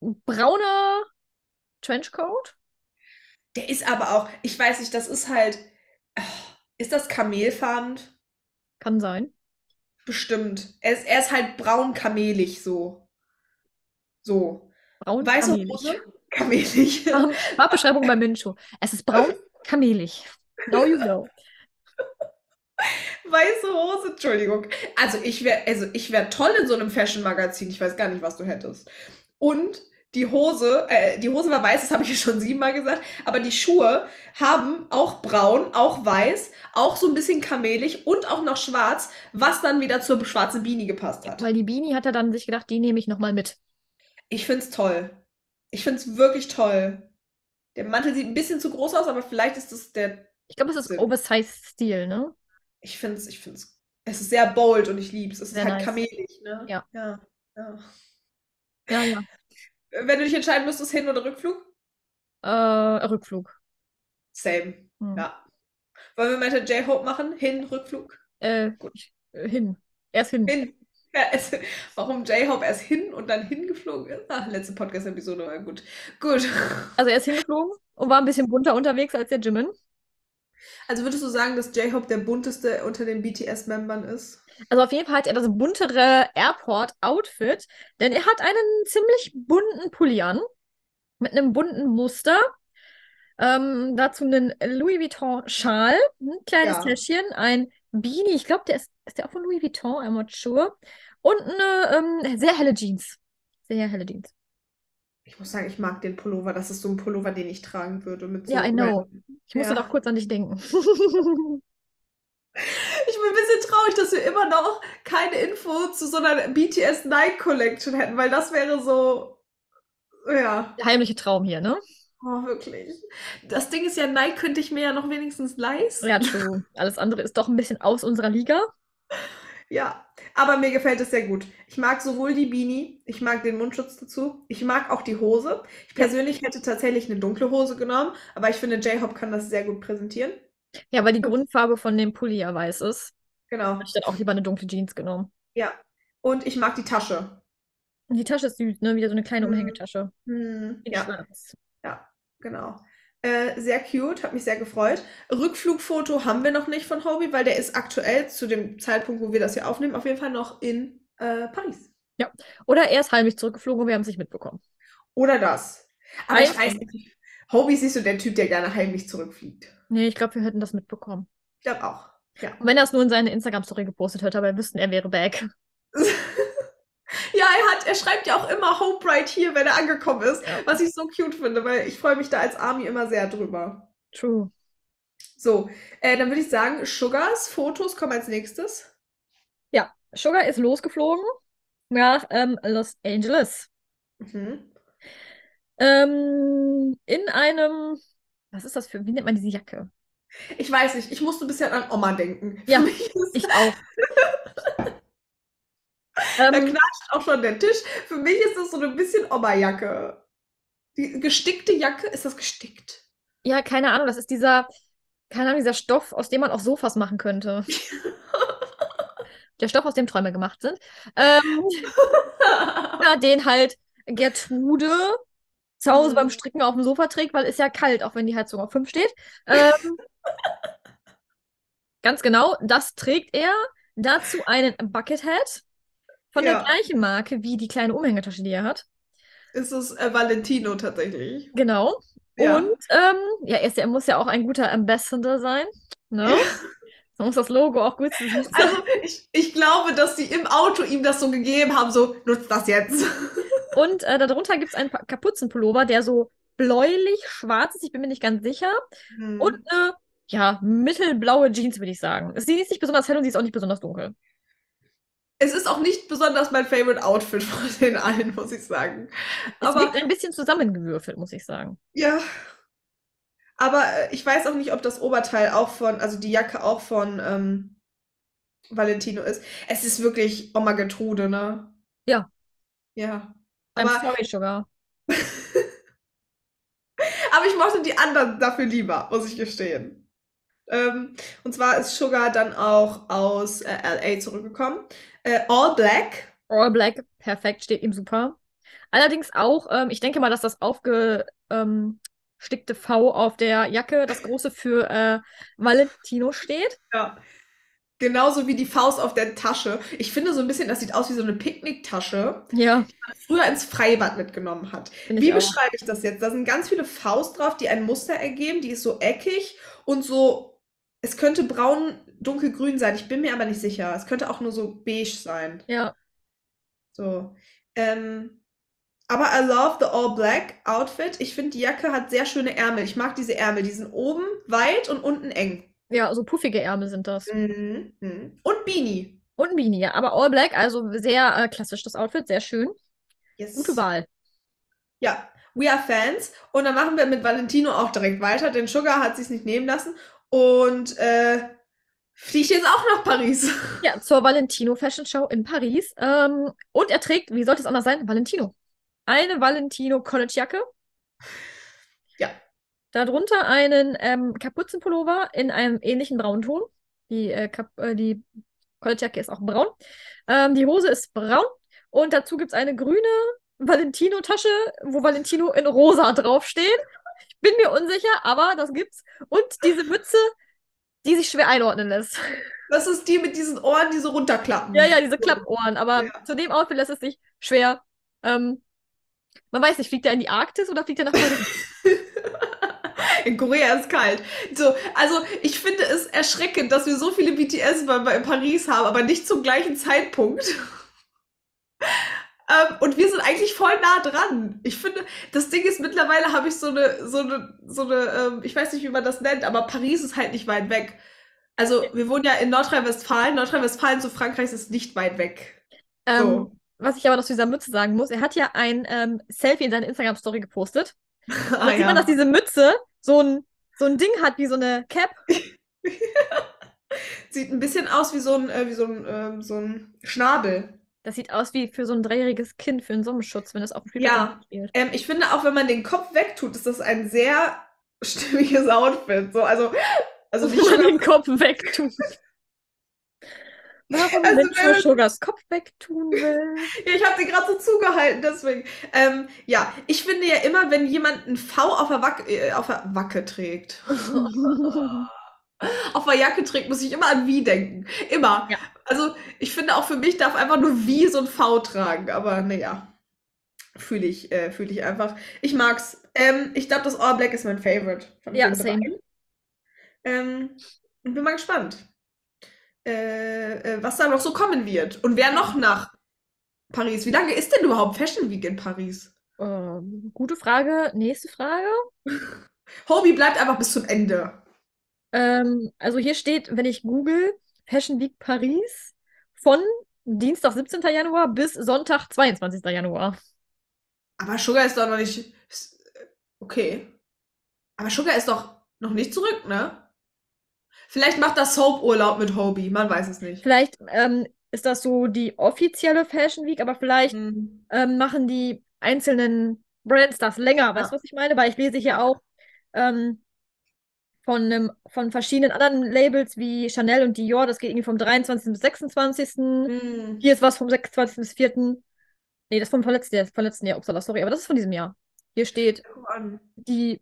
brauner Trenchcoat. Der ist aber auch, ich weiß nicht, das ist halt, Ist das kamelfarben? Kann sein. Bestimmt. Er ist, er ist halt braun kamelig so. So. Braun Weiße kamelig. Hose? Kamelig. Farbbeschreibung bei Mincho. Es ist braun kamelig. Now you know. Weiße Hose, Entschuldigung. Also ich wäre, also ich wäre toll in so einem Fashion-Magazin. Ich weiß gar nicht, was du hättest. Und die Hose, äh, die Hose war weiß, das habe ich ja schon siebenmal gesagt, aber die Schuhe haben auch braun, auch weiß, auch so ein bisschen kamelig und auch noch schwarz, was dann wieder zur schwarzen Beanie gepasst hat. Weil die Beanie hat er dann sich gedacht, die nehme ich nochmal mit. Ich find's toll. Ich find's wirklich toll. Der Mantel sieht ein bisschen zu groß aus, aber vielleicht ist es der. Ich glaube, es ist Sinn. Oversize-Stil, ne? Ich find's, ich find's. Es ist sehr bold und ich lieb's. Es ist Sehr halt nice. kamelig, ne? Ja. Ja. ja. Ja, ja. Wenn du dich entscheiden müsstest, Hin- oder Rückflug? Äh, Rückflug. Same. Hm. Ja. Wollen wir mal mit der J-Hope machen? Hin, Rückflug? Äh, Gut. äh, hin. Erst hin. Hin. Ja, es, warum J-Hope erst hin und dann hingeflogen ist? Ach, letzte Podcast-Episode war gut. Gut. Also er ist hingeflogen und war ein bisschen bunter unterwegs als der Jimin. Also würdest du sagen, dass J-Hope der bunteste unter den BTS-Membern ist? Also auf jeden Fall hat er das buntere Airport-Outfit, denn er hat einen ziemlich bunten Pulli an, mit einem bunten Muster. Ähm, dazu einen Louis Vuitton-Schal, ein kleines Ja. Täschchen, ein Beanie, ich glaube, der ist, ist der auch von Louis Vuitton, I'm not sure. Und eine ähm, sehr helle Jeans. Sehr helle Jeans. Ich muss sagen, ich mag den Pullover. Das ist so ein Pullover, den ich tragen würde. Mit so Ja, I know. Ich musste Ja. doch kurz an dich denken. Ich bin ein bisschen traurig, dass wir immer noch keine Info zu so einer BTS Night Collection hätten, weil das wäre so. Ja, Der heimliche Traum hier, ne? oh, wirklich. Das Ding ist ja, Nike könnte ich mir ja noch wenigstens leisten. Ja, true. Alles andere ist doch ein bisschen aus unserer Liga. Ja, aber mir gefällt es sehr gut. Ich mag sowohl die Beanie, ich mag den Mundschutz dazu, ich mag auch die Hose. Ich persönlich hätte tatsächlich eine dunkle Hose genommen, aber ich finde, J-Hope kann das sehr gut präsentieren. Ja, weil die Grundfarbe von dem Pulli ja weiß ist. Genau. Hätte ich dann auch lieber eine dunkle Jeans genommen. Ja. Und ich mag die Tasche. Und die Tasche ist süß, ne? Wieder so eine kleine Mhm. Umhängetasche. In ja. schwarz. Genau. Äh, sehr cute, hat mich sehr gefreut. Rückflugfoto haben wir noch nicht von Hobie, weil der ist aktuell zu dem Zeitpunkt, wo wir das hier aufnehmen, auf jeden Fall noch in äh, Paris. Oder er ist heimlich zurückgeflogen und wir haben es nicht mitbekommen. Oder das. Aber ich weiß nicht. Hobie ist nicht so der Typ, der gerne heimlich zurückfliegt. Nee, ich glaube, wir hätten das mitbekommen. Ich glaube auch. Ja. Und wenn er es nur in seine Instagram-Story gepostet hätte, aber wir wüssten, er wäre back. Ja, er hat, er schreibt ja auch immer Hope right here, wenn er angekommen ist, Ja. was ich so cute finde, weil ich freue mich da als Army immer sehr drüber. True. So, äh, dann würde ich sagen, Sugars Fotos kommen als nächstes. Ja, Sugar ist losgeflogen nach ähm, Los Angeles. Mhm. Ähm, in einem, was ist das für, wie nennt man diese Jacke? Ich weiß nicht, ich musste ein bisschen an Oma denken. Ja, Ich auch. da ähm, knatscht auch schon der Tisch. Für mich ist das so ein bisschen Oma-Jacke. Die gestickte Jacke, ist das gestickt? ja, keine Ahnung, das ist dieser, keine Ahnung, dieser Stoff, aus dem man auch Sofas machen könnte. Der Stoff, aus dem Träume gemacht sind. Ähm, ja, den halt Gertrude zu Hause Mhm. beim Stricken auf dem Sofa trägt, weil ist ja kalt, auch wenn die Heizung auf 5 steht. Ähm, ganz genau, das trägt er. Dazu einen Buckethead von der Ja. gleichen Marke wie die kleine Umhängetasche, die er hat. Ist es äh, Valentino tatsächlich? Genau. Ja. Und ähm, ja, er, ist, er muss ja auch ein guter Ambassador sein. Ne? Man muss das Logo auch gut zu sich Also ich, ich glaube, dass die im Auto ihm das so gegeben haben, so, nutzt das jetzt. Und äh, darunter gibt es einen Kapuzenpullover, der so bläulich-schwarz ist, ich bin mir nicht ganz sicher. Hm. Und eine, ja, mittelblaue Jeans, würde ich sagen. Sie ist nicht besonders hell und sie ist auch nicht besonders dunkel. Es ist auch nicht besonders mein Favorite Outfit von den allen, muss ich sagen. Es Aber ein bisschen zusammengewürfelt, muss ich sagen. ja. Aber äh, ich weiß auch nicht, ob das Oberteil auch von, also die Jacke auch von ähm, Valentino ist. Es ist wirklich Oma Gertrude, ne? Ja. Ja. I'm Aber, sorry, Sugar. aber ich mochte die anderen dafür lieber, muss ich gestehen. Ähm, und zwar ist Sugar dann auch aus äh, LA zurückgekommen. Äh, All Black. All Black, perfekt, steht ihm super. Allerdings auch, ähm, ich denke mal, dass das aufge, ähm, V auf der Jacke, das große für äh, Valentino steht. Ja. Genauso wie die Faust auf der Tasche. Ich finde so ein bisschen, das sieht aus wie so eine Picknicktasche, Ja, die man früher ins Freibad mitgenommen hat. Wie auch. beschreibe ich das jetzt? Da sind ganz viele Faust drauf, die ein Muster ergeben. Die ist so eckig und so. Es könnte braun, dunkelgrün sein. Ich bin mir aber nicht sicher. Es könnte auch nur so beige sein. Ja, So. Ähm, aber I love the all black Outfit. Ich finde, die Jacke hat sehr schöne Ärmel. Ich mag diese Ärmel. Die sind oben weit und unten eng. ja, so puffige Ärmel sind das. Mhm. mhm. Und Beanie. Und Beanie, ja. Aber All Black, also sehr äh, klassisch das Outfit, sehr schön. Yes. Gute Wahl. Ja, we are fans. Und dann machen wir mit Valentino auch direkt weiter, denn Sugar hat sich nicht nehmen lassen und äh, fliegt jetzt auch nach Paris. Ja, zur Valentino Fashion Show in Paris. Ähm, und er trägt, wie sollte es anders sein, Valentino. Eine Valentino Collegejacke. Ja. Darunter einen ähm, Kapuzenpullover in einem ähnlichen Braunton. Die, äh, Kap äh, die Collegejacke ist auch braun. Ähm, die Hose ist braun. Und dazu gibt es eine grüne Valentino-Tasche, wo Valentino in rosa draufsteht. Ich bin mir unsicher, aber das gibt's. Und diese Mütze, die sich schwer einordnen lässt. Das ist die mit diesen Ohren, die so runterklappen. Ja, ja, diese Klappohren. Aber Ja. zu dem Outfit lässt es sich schwer. Ähm, man weiß nicht, fliegt er in die Arktis oder fliegt er nach Paris? In Korea ist kalt. So, also ich finde es erschreckend, dass wir so viele BTS-Member in Paris haben, aber nicht zum gleichen Zeitpunkt. Ähm, und wir sind eigentlich voll nah dran. Ich finde, das Ding ist, mittlerweile habe ich so eine, so eine, so eine, ähm, ich weiß nicht, wie man das nennt, aber Paris ist halt nicht weit weg. Also, wir wohnen ja in Nordrhein-Westfalen. Nordrhein-Westfalen zu Frankreich ist nicht weit weg. Ähm, So. was ich aber noch zu dieser Mütze sagen muss, er hat ja ein ähm, Selfie in seiner Instagram-Story gepostet. Ah, da sieht man, dass diese Mütze so ein, so ein Ding hat wie so eine Cap. Sieht ein bisschen aus wie so ein, äh, wie so ein, ähm, so ein Schnabel. Das sieht aus wie für so ein dreijähriges Kind für einen Sommerschutz, wenn es auf dem Ja. Spielplatz spielt. Ähm, ich finde auch, wenn man den Kopf wegtut, ist das ein sehr stimmiges Outfit. So, also, also Wo man den Kopf wegtut. Warum Also, wenn man- Sugars Kopf wegtun will? Ja, ich habe den gerade so zugehalten, deswegen. Ähm, ja, ich finde ja immer, wenn jemand ein V auf der, Wac äh, auf der Wacke trägt, auf der Jacke trägt, muss ich immer an Wie denken. Immer. Ja. Also, ich finde auch für mich darf einfach nur Wie so ein V tragen, aber naja. Fühle ich, äh, fühle ich einfach. Ich mag's. Ähm, ich glaube, das All Black ist mein Favorite von Ja, same. Ähm, und bin mal gespannt, äh, äh, was da noch so kommen wird. Und wer noch nach Paris? Wie lange ist denn überhaupt Fashion Week in Paris? Ähm, gute Frage. Nächste Frage. Hobie bleibt einfach bis zum Ende. Ähm, also hier steht, wenn ich google, Fashion Week Paris von Dienstag 17. Januar bis Sonntag 22. Januar. Aber Sugar ist doch noch nicht. Okay. Aber Sugar ist doch noch nicht zurück, ne? Vielleicht macht das Soap Urlaub mit Hobie, man weiß es nicht. Vielleicht ähm, ist das so die offizielle Fashion Week, aber vielleicht Hm. ähm, machen die einzelnen Brands das länger. Weißt du, was ich meine? Weil ich lese hier auch ähm, von, einem, von verschiedenen anderen Labels wie Chanel und Dior, das geht irgendwie vom 23. bis 26. Hm. Hier ist was vom 26. bis 4. Nee, das ist vom vorletzten Jahr, vom letzten Jahr, upsala, sorry, aber das ist von diesem Jahr. Hier steht, die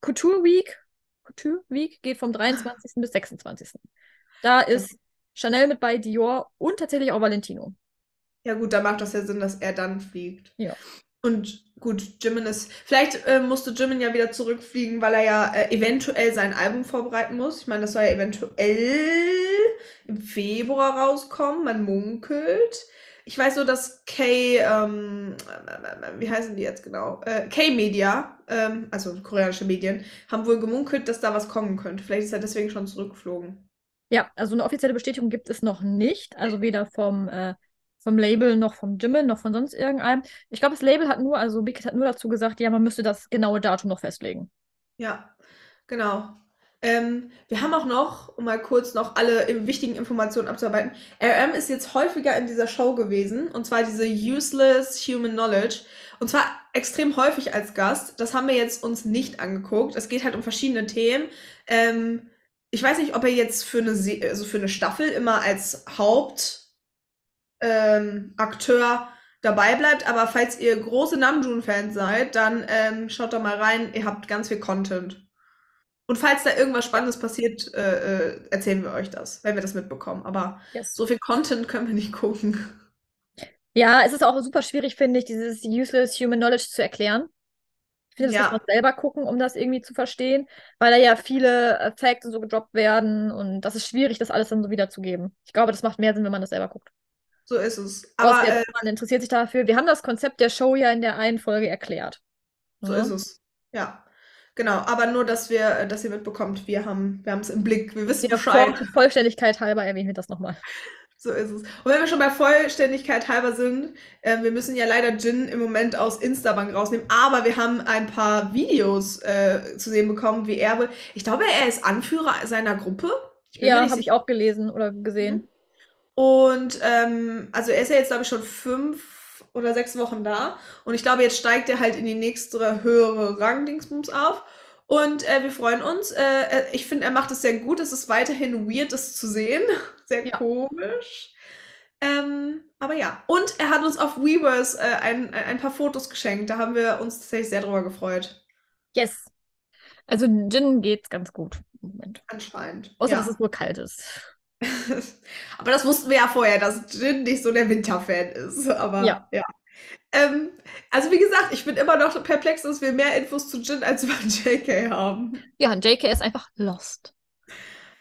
Couture Week, Couture Week geht vom 23. bis 26. Da ist Chanel mit bei Dior und tatsächlich auch Valentino. Ja, gut, da macht das ja Sinn, dass er dann fliegt. Ja. Und gut, Jimin ist. Vielleicht äh, musste Jimin ja wieder zurückfliegen, weil er ja äh, eventuell sein Album vorbereiten muss. Ich meine, das soll ja eventuell im Februar rauskommen. Man munkelt. Ich weiß nur, dass K, ähm, äh, wie heißen die jetzt genau? Äh, K-Media, ähm, also koreanische Medien, haben wohl gemunkelt, dass da was kommen könnte. Vielleicht ist er deswegen schon zurückgeflogen. Ja, also eine offizielle Bestätigung gibt es noch nicht. Also weder vom, äh, vom Label noch vom Jimin noch von sonst irgendeinem. Ich glaube, das Label hat nur, also Big Hit hat nur dazu gesagt, ja, man müsste das genaue Datum noch festlegen. Ja, genau. Ähm, wir haben auch noch, um mal kurz noch alle wichtigen Informationen abzuarbeiten, RM ist jetzt häufiger in dieser Show gewesen, und zwar diese Useless Human Knowledge. Und zwar extrem häufig als Gast. Das haben wir jetzt uns nicht angeguckt. Es geht halt um verschiedene Themen. Ähm, ich weiß nicht, ob er jetzt für eine, Se also für eine Staffel immer als Hauptakteur ähm, Akteur dabei bleibt. Aber falls ihr große Namjoon-Fans seid, dann ähm, schaut da mal rein. Ihr habt ganz viel Content. Und falls da irgendwas Spannendes passiert, äh, äh, erzählen wir euch das, wenn wir das mitbekommen. Aber Yes. so viel Content können wir nicht gucken. Ja, es ist auch super schwierig, finde ich, dieses useless human knowledge zu erklären. Ich finde, das Ja. muss man selber gucken, um das irgendwie zu verstehen, weil da ja viele äh, Facts und so gedroppt werden und das ist schwierig, das alles dann so wiederzugeben. Ich glaube, das macht mehr Sinn, wenn man das selber guckt. So ist es. Aber äh, man interessiert sich dafür. Wir haben das Konzept der Show ja in der einen Folge erklärt. so Ja. ist es. Ja. Genau. Aber nur, dass wir, äh, dass ihr mitbekommt, wir haben, wir es im Blick. Wir wissen Der Bescheid. Voll Vollständigkeit halber erwähnen wir das nochmal. So ist es. Und wenn wir schon bei Vollständigkeit halber sind, äh, wir müssen ja leider Jin im Moment aus Instabank rausnehmen, aber wir haben ein paar Videos äh, zu sehen bekommen, wie er. Ich glaube, er ist Anführer seiner Gruppe. Ja, habe ich auch gelesen oder gesehen. Und ähm, also er ist ja jetzt, glaube ich, schon fünf oder sechs Wochen da. Und ich glaube, jetzt steigt er halt in die nächste höhere Rangdingsbums auf. Und äh, wir freuen uns. Äh, äh, ich finde, er macht es sehr gut. Es ist weiterhin weird, das zu sehen. Sehr Ja. komisch. Ähm, aber ja. Und er hat uns auf Weverse äh, ein, ein ein paar Fotos geschenkt. Da haben wir uns tatsächlich sehr drüber gefreut. Yes. Also Jin geht's ganz gut im Moment. Anscheinend. Außer, ja. dass es nur kalt ist. Aber das wussten wir ja vorher, dass Jin nicht so der Winterfan ist. Aber Ja. ja. Ähm, also wie gesagt, ich bin immer noch perplex, dass wir mehr Infos zu Jin als über JK haben. Ja, und JK ist einfach lost.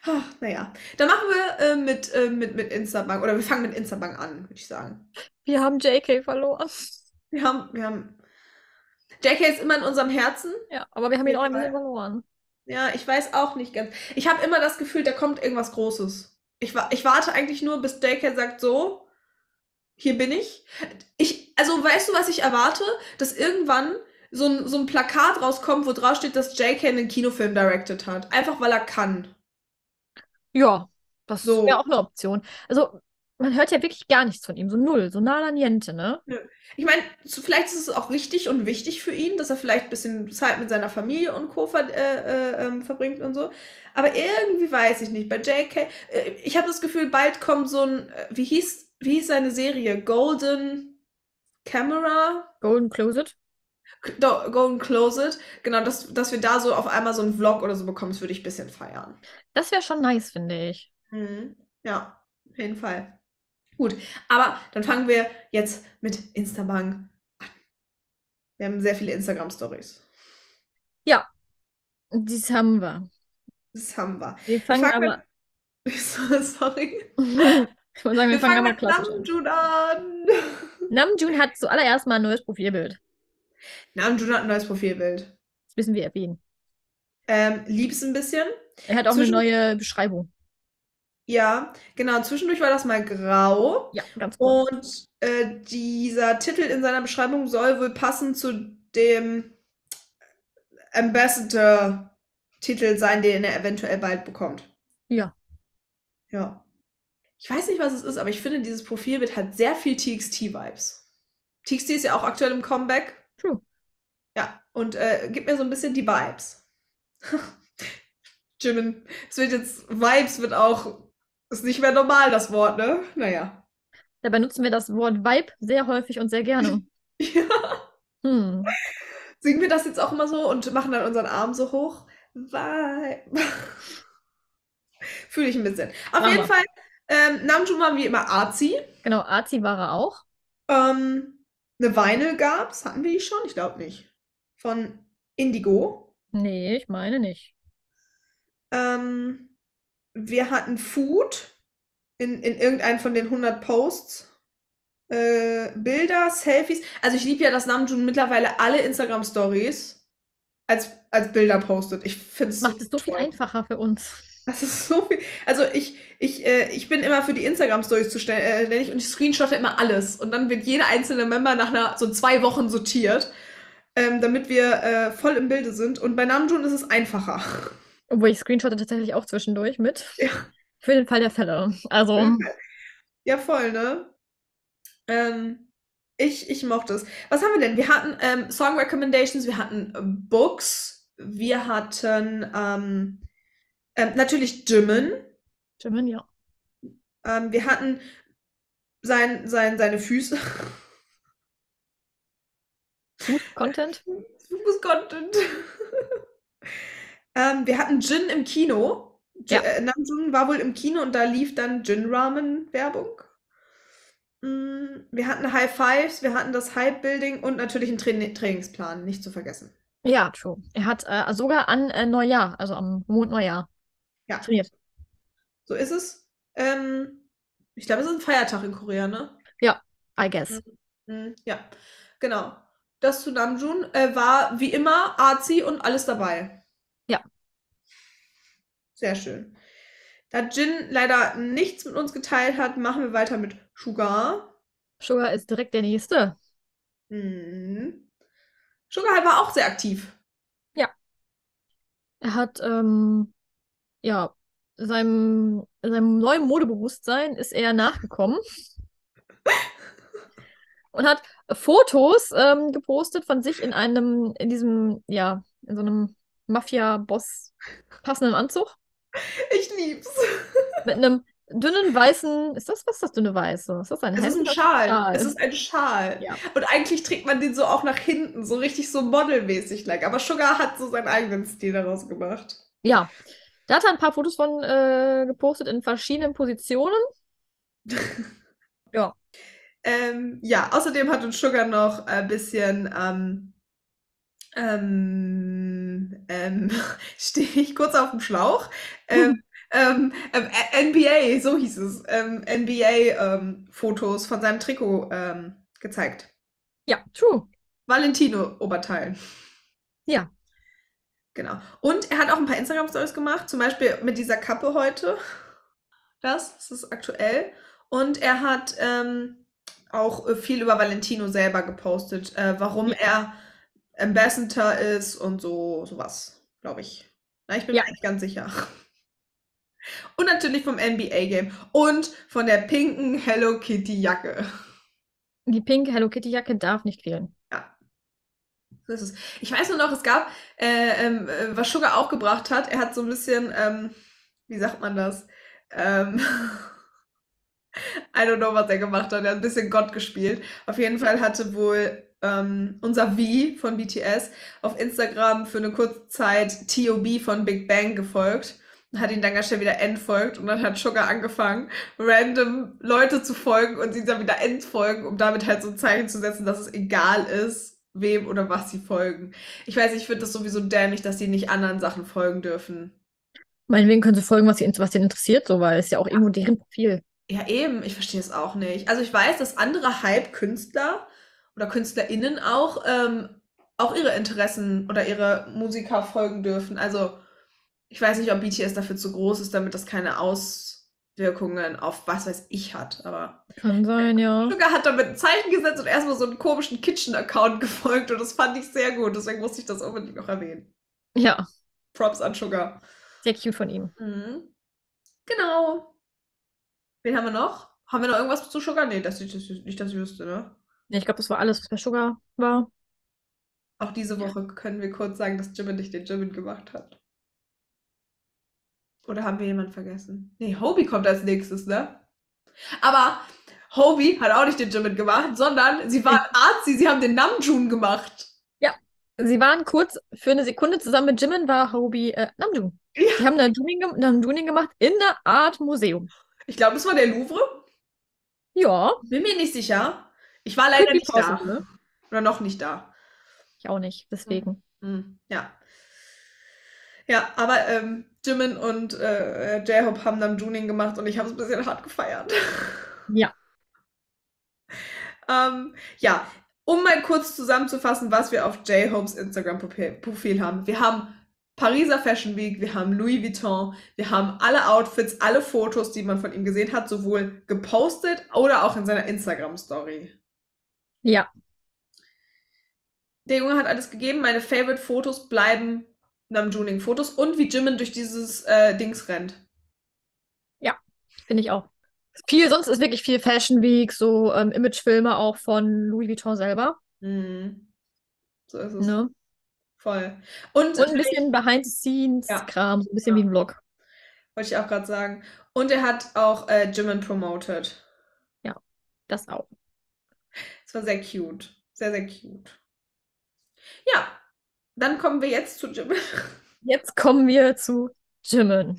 Ah, Naja, dann machen wir äh, mit, äh, mit, mit Instabank oder wir fangen mit Instabank an, würde ich sagen. Wir haben JK verloren. Wir haben, wir haben. JK ist immer in unserem Herzen. Ja, aber wir haben ihn auch Fall. verloren. Ja, ich weiß auch nicht ganz. Ich habe immer das Gefühl, da kommt irgendwas Großes. Ich, wa ich warte eigentlich nur, bis JK sagt, so, hier bin ich. Ich, also weißt du, was ich erwarte? Dass irgendwann so ein, so ein Plakat rauskommt, wo drauf steht, dass JK einen Kinofilm directed hat. Einfach weil er kann. Ja, das So. wäre auch eine Option. Also, man hört ja wirklich gar nichts von ihm. So null, so nada niente, ne? Ich meine, vielleicht ist es auch richtig und wichtig für ihn, dass er vielleicht ein bisschen Zeit mit seiner Familie und Co. Ver äh, äh, ähm, verbringt und so. Aber irgendwie weiß ich nicht. Bei JK, äh, ich habe das Gefühl, bald kommt so ein, äh, wie hieß, wie hieß seine Serie? Golden Camera? Golden Closet. Golden Closet. Genau, dass, dass wir da so auf einmal so einen Vlog oder so bekommen, das würde ich ein bisschen feiern. Das wäre schon nice, finde ich. Mhm. Ja, auf jeden Fall. Gut, aber dann fangen wir jetzt mit Instabank an. Wir haben sehr viele Instagram-Stories. Dies haben wir. Das haben wir. Wir fangen aber. Sorry. Ich würde sagen, wir, Wir fangen fangen aber mit klassisch an. Namjoon an. Namjoon hat zuallererst mal ein neues Profilbild. Namjoon hat ein neues Profilbild. Das müssen wir erwähnen. Ähm, lieb's ein bisschen. Er hat auch Zwischen- eine neue Beschreibung. Ja, genau. Zwischendurch war das mal grau. Ja, ganz gut. Und äh, dieser Titel in seiner Beschreibung soll wohl passen zu dem Ambassador-Titel sein, den er eventuell bald bekommt. Ja. Ja. Ich weiß nicht, was es ist, aber ich finde, dieses Profilbild hat sehr viel TXT-Vibes. TXT ist ja auch aktuell im Comeback. True. Ja, und äh, gibt mir so ein bisschen die Vibes. Jimin, es wird jetzt, Vibes wird auch, ist nicht mehr normal, das Wort, ne? Naja. Dabei nutzen wir das Wort Vibe sehr häufig und sehr gerne. Ja. Hm. Singen wir das jetzt auch immer so und machen dann unseren Arm so hoch? Vibe. Fühle ich ein bisschen. Auf Machen jeden. Fall, ähm, Namjoon war wie immer Arzi. Genau, Arzi war er auch. Ähm, eine Vinyl gab's, hatten wir die schon? Ich glaube nicht. Von Indigo. Nee, ich meine nicht. Ähm, wir hatten Food in, in irgendeinem von den 100 Posts. Äh, Bilder, Selfies. Also ich liebe ja, dass Namjoon mittlerweile alle Instagram-Stories als, als Bilder postet. Ich finde es Macht es so viel einfacher für uns. Das ist so viel. Also ich, ich, äh, ich bin immer für die Instagram-Stories zuständig und ich screenshotte immer alles. Und dann wird jeder einzelne Member nach einer, so zwei Wochen sortiert, ähm, damit wir äh, voll im Bilde sind. Und bei Namjoon ist es einfacher. Obwohl ich screenshotte tatsächlich auch zwischendurch mit. Ja. Für den Fall der Fälle. Also, Ja, voll, ne? Ähm, ich, ich mochte es. Was haben wir denn? Wir hatten ähm, Song Recommendations, wir hatten äh, Books, wir hatten ähm, ähm, natürlich Jimin, Jimin, ja. ähm, wir hatten sein, sein, seine Füße. Content. Fuß-Content. Ähm, wir hatten Jin im Kino. Ja. äh, Namjoon war wohl im Kino und da lief dann Jin Ramen Werbung. Mm, Wir hatten High Fives, wir hatten das Hype Building und natürlich einen Traini- Trainingsplan, nicht zu vergessen. Ja, true. Er hat äh, sogar an äh, Neujahr, also am Mondneujahr, Ja. trainiert. So ist es. Ähm, ich glaube, es ist ein Feiertag in Korea, ne? I guess. Mm, Ja, genau. Das zu Namjoon äh, war wie immer arzi und alles dabei. Ja. Sehr schön. Da Jin leider nichts mit uns geteilt hat, machen wir weiter mit Sugar. Sugar ist direkt der nächste. Mhm. Sugar war auch sehr aktiv. Er hat, ähm, ja, seinem, seinem neuen Modebewusstsein ist er nachgekommen und hat Fotos ähm, gepostet von sich in einem, in diesem, ja, in so einem Mafia-Boss passenden Anzug Ich lieb's. mit einem dünnen weißen, ist das, was ist das dünne weiße? Ist das ein Es ist ein? Schal. Schal. Es ist ein Schal. Ja. Und eigentlich trägt man den so auch nach hinten, so richtig so modelmäßig like. Aber Sugar hat so seinen eigenen Stil daraus gemacht. Ja. Da hat er ein paar Fotos von äh, gepostet in verschiedenen Positionen. Ja. Ähm, ja, außerdem hat uns Sugar noch ein bisschen ähm, ähm, ähm, stehe ich kurz auf dem Schlauch. Ähm, ähm, ähm, NBA, so hieß es, ähm, NBA-Fotos von seinem Trikot ähm, gezeigt. Ja, true. Valentino-Oberteil. Ja. Genau. Und er hat auch ein paar Instagram-Stories gemacht, zum Beispiel mit dieser Kappe heute. Das, das ist aktuell. Und er hat ähm, auch äh, viel über Valentino selber gepostet, äh, warum er Ambassador ist und so sowas, glaube ich. Na, ich bin Ja. mir eigentlich ganz sicher. Und natürlich vom NBA-Game und von der pinken Hello Kitty-Jacke. Die pinke Hello Kitty Jacke darf nicht fehlen. So ist es. Ich weiß nur noch, es gab, äh, ähm, äh, was Sugar auch gebracht hat, er hat so ein bisschen, ähm, wie sagt man das? Ähm, I don't know, was er gemacht hat. Er hat ein bisschen Gott gespielt. Auf jeden Fall hatte wohl ähm, unser V von BTS auf Instagram für eine kurze Zeit TOB von Big Bang gefolgt und hat ihn dann ganz schnell wieder entfolgt und dann hat Sugar angefangen, random Leute zu folgen und sie dann wieder entfolgen, um damit halt so ein Zeichen zu setzen, dass es egal ist, wem oder was sie folgen. Ich weiß, ich finde das sowieso dämlich, dass sie nicht anderen Sachen folgen dürfen. Meinetwegen können sie folgen, was sie, was sie interessiert, so, weil es ja auch irgendwo deren Profil. Ja, eben, ich verstehe es auch nicht. Also ich weiß, dass andere Hype-Künstler oder KünstlerInnen auch, ähm, auch ihre Interessen oder ihre Musiker folgen dürfen. Also ich weiß nicht, ob BTS dafür zu groß ist, damit das keine Auswirkungen auf was weiß ich hat. Aber Kann sein, ja. Sugar hat damit ein Zeichen gesetzt und erstmal so einen komischen Kitchen-Account gefolgt und das fand ich sehr gut. Deswegen musste ich das unbedingt noch erwähnen. Ja, Props an Sugar. sehr cute von ihm. Mhm. Genau. Wen haben wir noch? Haben wir noch irgendwas zu Sugar? Nee, das, das, nicht, dass ich wüsste, ne? Ja, ich glaube, das war alles, was bei Sugar war. Auch diese Woche können wir kurz sagen, dass Jimin nicht den Jimin gemacht hat. Oder haben wir jemanden vergessen? Nee, Hobie kommt als nächstes, ne? Aber Hobie hat auch nicht den Jimin gemacht, sondern sie waren Arzi, sie haben den Namjoon gemacht. Sie waren kurz für eine Sekunde zusammen mit Jimin, war Hobie äh, Namjoon. Ja. Die haben Namjooning, gem Namjooning gemacht in einer Art Museum. Ich glaube, es war der Louvre. Ja, Bin mir nicht sicher. Ich war leider nicht da. possible. Oder noch nicht da. ich auch nicht, deswegen. Hm, ja. Ja, aber ähm, Jimin und äh, J-Hope haben dann Juning gemacht und ich habe es ein bisschen hart gefeiert. Ja. ähm, ja, um mal kurz zusammenzufassen, was wir auf J-Hopes Instagram-Profil haben. Wir haben Pariser Fashion Week, wir haben Louis Vuitton, wir haben alle Outfits, alle Fotos, die man von ihm gesehen hat, sowohl gepostet oder auch in seiner Instagram-Story. Ja, Der Junge hat alles gegeben. Meine Favorite-Fotos bleiben Namjooning-Fotos und wie Jimin durch dieses äh, Dings rennt. finde ich auch. Viel, sonst ist wirklich viel Fashion Week, so ähm, Imagefilme auch von Louis Vuitton selber. Mhm. So ist es. Ne? Voll. Und, Und ein bisschen Behind-the-Scenes-Kram, so ein bisschen Ja. wie ein Vlog. wollte ich auch gerade sagen. Und er hat auch äh, Jimin promoted. Das auch. Es war sehr cute. Sehr, sehr cute. Ja, dann kommen wir jetzt zu Jimin. Jetzt kommen wir zu Jimin.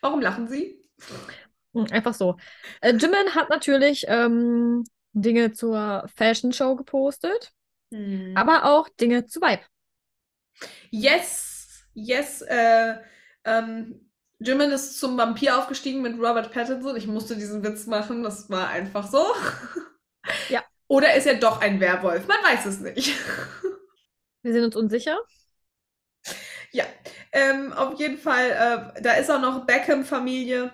Warum lachen Sie? Hm, Einfach so. Äh, Jimin hat natürlich ähm, Dinge zur Fashion Show gepostet, aber auch Dinge zu Vibe. Yes, yes, äh, ähm, Jimin ist zum Vampir aufgestiegen mit Robert Pattinson. Ich musste diesen Witz machen, das war einfach so. Ja. Oder ist er doch ein Werwolf? Man weiß es nicht. Wir sind uns unsicher. Ja, ähm, auf jeden Fall, äh, da ist auch noch Beckham-Familie.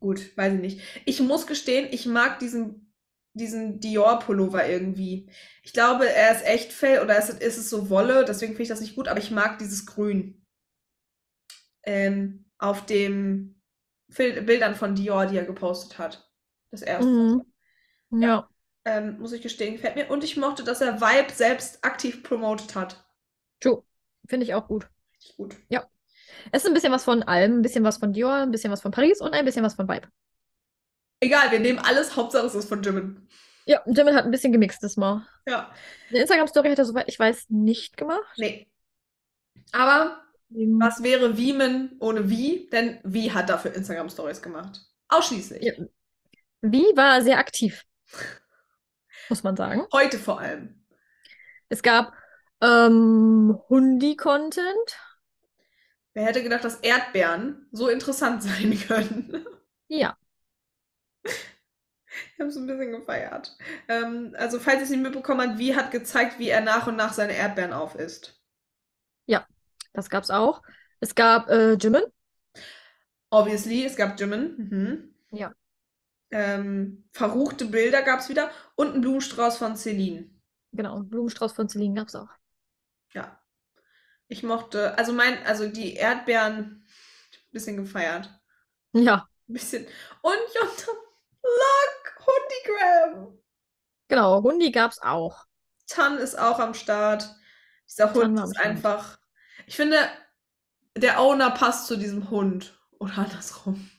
Gut, weiß ich nicht. Ich muss gestehen, ich mag diesen, diesen Dior-Pullover irgendwie. Ich glaube, er ist echt Fell oder ist, ist es so Wolle, deswegen finde ich das nicht gut, aber ich mag dieses Grün. Ähm, auf dem Fil Bildern von Dior, die er gepostet hat. Das erste. Mhm. Ja. Ähm, muss ich gestehen, gefällt mir. Und ich mochte, dass er Vibe selbst aktiv promotet hat. True. Finde ich auch gut. Gut. Es ist ein bisschen was von allem, ein bisschen was von Dior, ein bisschen was von Paris und ein bisschen was von Vibe. Egal, wir nehmen alles, Hauptsache es ist von Jimin. Ja, Jimin hat ein bisschen gemixt das Mal. Ja, Eine Instagram-Story hat er, soweit ich weiß, nicht gemacht. nee. Aber Deswegen- was wäre Wiemen ohne Wie? Denn Wie hat dafür Instagram-Stories gemacht. Ausschließlich. Ja. Wie war sehr aktiv, muss man sagen. Heute vor allem. Es gab ähm, Hundi-Content. Wer hätte gedacht, dass Erdbeeren so interessant sein können? Ja, Ich habe es ein bisschen gefeiert. Ähm, also, falls ihr es nicht mitbekommen habt, Wie hat gezeigt, wie er nach und nach seine Erdbeeren aufisst. das gab's auch. Es gab äh, Jimin. Obviously, es gab Jimin. Mhm. Ja. Ähm, verruchte Bilder gab es wieder. Und einen Blumenstrauß von Celine. Genau, Blumenstrauß von Celine gab's auch. Ja. Ich mochte, also mein, also die Erdbeeren, ein bisschen gefeiert. Ja, Ein bisschen. Und Jutta, look, Hundigram. genau, Hundi gab's auch. Tan ist auch am Start. Dieser Tan Hund ist einfach. Ich finde, der Owner passt zu diesem Hund. Oder andersrum.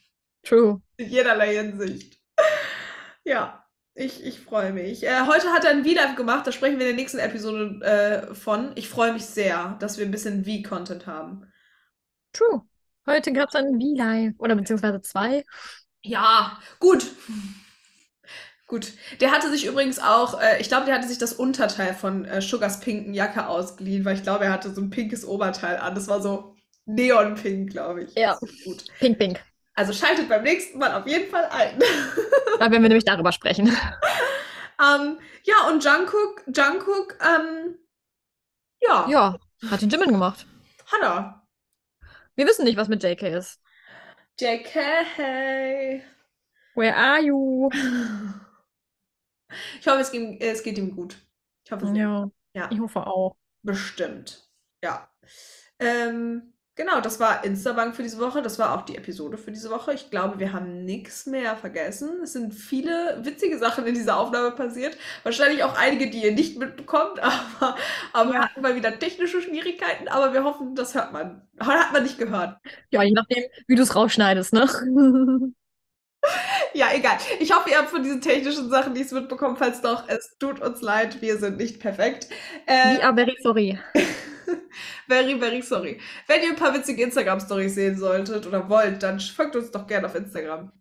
True. In jederlei Hinsicht. Ja, ich, ich freue mich. Äh, heute hat er ein V-Live gemacht, da sprechen wir in der nächsten Episode äh, von. Ich freue mich sehr, dass wir ein bisschen V-Content haben. True. Heute gab's ein V-Live. Oder beziehungsweise zwei. Ja, gut. Gut. Der hatte sich übrigens auch, äh, ich glaube, der hatte sich das Unterteil von äh, Sugars pinken Jacke ausgeliehen, weil ich glaube, er hatte so ein pinkes Oberteil an. Das war so neonpink, glaube ich. Ja. Gut. Pink, pink. Also schaltet beim nächsten Mal auf jeden Fall ein. Da werden wir nämlich darüber sprechen. ähm, ja, und Jungkook, Jungkook, ähm, ja, Ja, hat den Jimin gemacht. hat er. Wir wissen nicht, was mit JK ist. JK. Where are you? Ich hoffe, es geht, es geht ihm gut. Ich hoffe, es geht Ja, Ja. ich hoffe auch. Bestimmt. Ja. Ähm, genau, das war Instabank für diese Woche. Das war auch die Episode für diese Woche. Ich glaube, wir haben nichts mehr vergessen. Es sind viele witzige Sachen in dieser Aufnahme passiert. Wahrscheinlich auch einige, die ihr nicht mitbekommt, aber, aber wir hatten mal wieder technische Schwierigkeiten. Aber wir hoffen, das hört man. Hat man nicht gehört. Ja, je nachdem, wie du es rausschneidest, ne? Ja, egal. Ich hoffe, ihr habt von diesen technischen Sachen nichts mitbekommen. Falls doch, es tut uns leid, wir sind nicht perfekt. Äh, are very sorry. Very, very sorry. Wenn ihr ein paar witzige Instagram-Stories sehen solltet oder wollt, dann folgt uns doch gerne auf Instagram.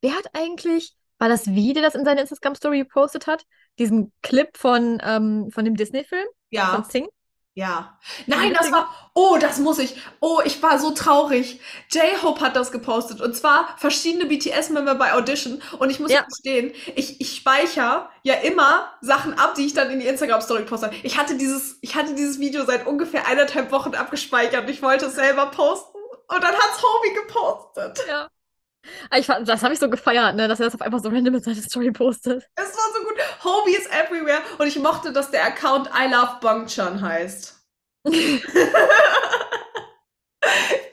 Wer hat eigentlich, war das Wie, der das in seiner Instagram-Story gepostet hat? Diesen Clip von, ähm, von dem Disney-Film? Ja, Von Sing? Ja. Nein, das war. Oh, das muss ich. Oh, ich war so traurig. J-Hope hat das gepostet. Und zwar verschiedene BTS-Member bei Audition. Und ich muss Ja. gestehen, ich, ich speichere ja immer Sachen ab, die ich dann in die Instagram-Story poste. Ich hatte dieses, ich hatte dieses Video seit ungefähr eineinhalb Wochen abgespeichert und ich wollte es selber posten. Und dann hat's Hobie gepostet. Ja. Ah, Ich, fand- das habe ich so gefeiert, ne, dass er das auf einfach so random in seine Story postet. Es war so gut. Hobie ist everywhere. Und ich mochte, dass der Account I Love Bongchan heißt.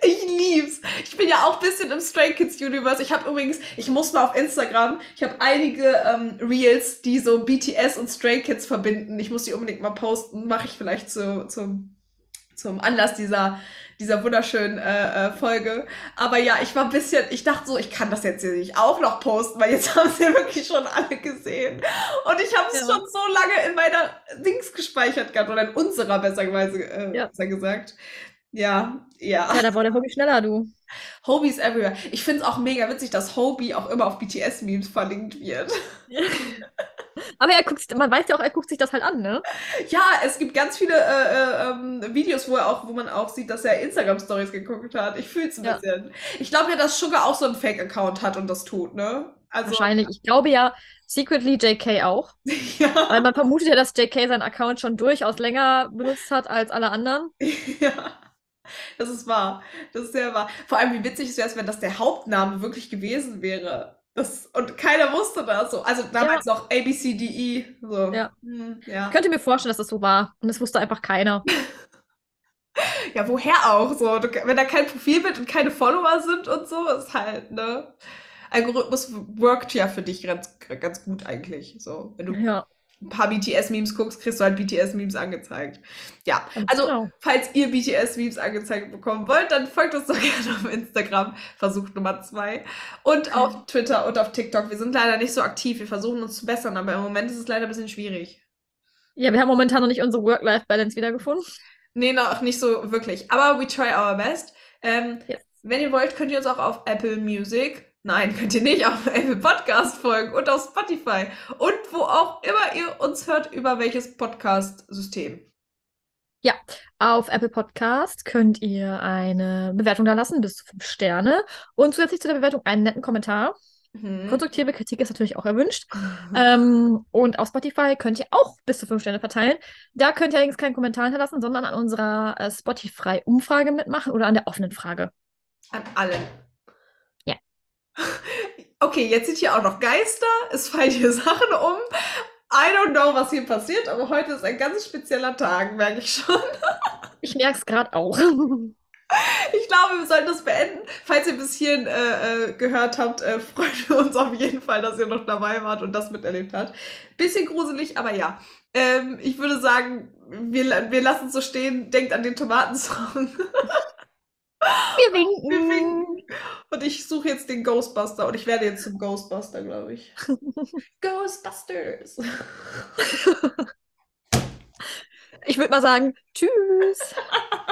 ich lieb's. Ich bin ja auch ein bisschen im Stray Kids Universe. Ich habe übrigens, ich muss mal auf Instagram, ich habe einige ähm, Reels, die so BTS und Stray Kids verbinden. Ich muss die unbedingt mal posten. Mache ich vielleicht zu, zum, zum Anlass dieser, dieser wunderschönen äh, äh, Folge. Aber ja, ich war ein bisschen, ich dachte so, ich kann das jetzt hier nicht auch noch posten, weil jetzt haben es ja wirklich schon alle gesehen. Und ich habe es Ja. schon so lange in meiner Dings gespeichert gehabt, oder in unserer besser, äh, Ja. besser gesagt. Ja, ja. Ja, da war der Hobby schneller, du. Hobies everywhere. Ich finde es auch mega witzig, dass Hobie auch immer auf BTS-Memes verlinkt wird. Aber er guckt, sich- man weiß ja auch, er guckt sich das halt an, ne? Ja, es gibt ganz viele äh, äh, ähm, Videos, wo er auch, wo man auch sieht, dass er Instagram-Stories geguckt hat. Ich fühle es ein Ja. bisschen. Ich glaube ja, dass Sugar auch so einen Fake-Account hat und das tut, ne? Also, Wahrscheinlich. Ich glaube ja, secretly JK auch. ja, Weil man vermutet ja, dass JK seinen Account schon durchaus länger benutzt hat als alle anderen. ja. Das ist wahr. Das ist sehr wahr. Vor allem, wie witzig es wäre, wenn das der Hauptname wirklich gewesen wäre. Das, und keiner wusste das so. Also damals noch ABCDE. So. Ja. Hm, ja. Ich könnte mir vorstellen, dass das so war. Und das wusste einfach keiner. Ja, woher auch? So, du, wenn da kein Profilbild und keine Follower sind und so, ist halt, ne? Algorithmus workt ja für dich ganz, ganz gut eigentlich. So, wenn du Ja. Ein paar BTS-Memes guckst, kriegst du halt BTS-Memes angezeigt. Ja, also, genau. falls ihr BTS-Memes angezeigt bekommen wollt, dann folgt uns doch gerne auf Instagram, Versuch Nummer zwei. Und auf Twitter und auf TikTok. Wir sind leider nicht so aktiv. Wir versuchen uns zu bessern, aber im Moment ist es leider ein bisschen schwierig. Ja, wir haben momentan noch nicht unsere Work-Life-Balance wiedergefunden. Nee, noch nicht so wirklich. Aber we try our best. Ähm, Yes. Wenn ihr wollt, könnt ihr uns auch auf Apple Music, nein, könnt ihr nicht, auf Apple Podcast folgen und auf Spotify. Und wo auch immer ihr uns hört, über welches Podcast-System. Auf Apple Podcast könnt ihr eine Bewertung da lassen, bis zu fünf Sterne. Und zusätzlich zu der Bewertung einen netten Kommentar. Mhm. Konstruktive Kritik ist natürlich auch erwünscht. Ähm, und auf Spotify könnt ihr auch bis zu fünf Sterne verteilen. Da könnt ihr allerdings keinen Kommentar hinterlassen, sondern an unserer äh, Spotify-Umfrage mitmachen oder an der offenen Frage. An allen. Okay, jetzt sind hier auch noch Geister. Es fallen hier Sachen um. I don't know, was hier passiert, aber heute ist ein ganz spezieller Tag, merke ich schon. Ich merke es gerade auch. Ich glaube, wir sollten das beenden. Falls ihr bis hierhin äh, äh, gehört habt, äh, freuen wir uns auf jeden Fall, dass ihr noch dabei wart und das miterlebt habt. Bisschen gruselig, aber ja. Ähm, ich würde sagen, wir, wir lassen es so stehen. Denkt an den Tomatensong. Wir winken. Wir winken. Und ich suche jetzt den Ghostbuster und ich werde jetzt zum Ghostbuster, glaube ich. Ghostbusters. Ich würde mal sagen, tschüss.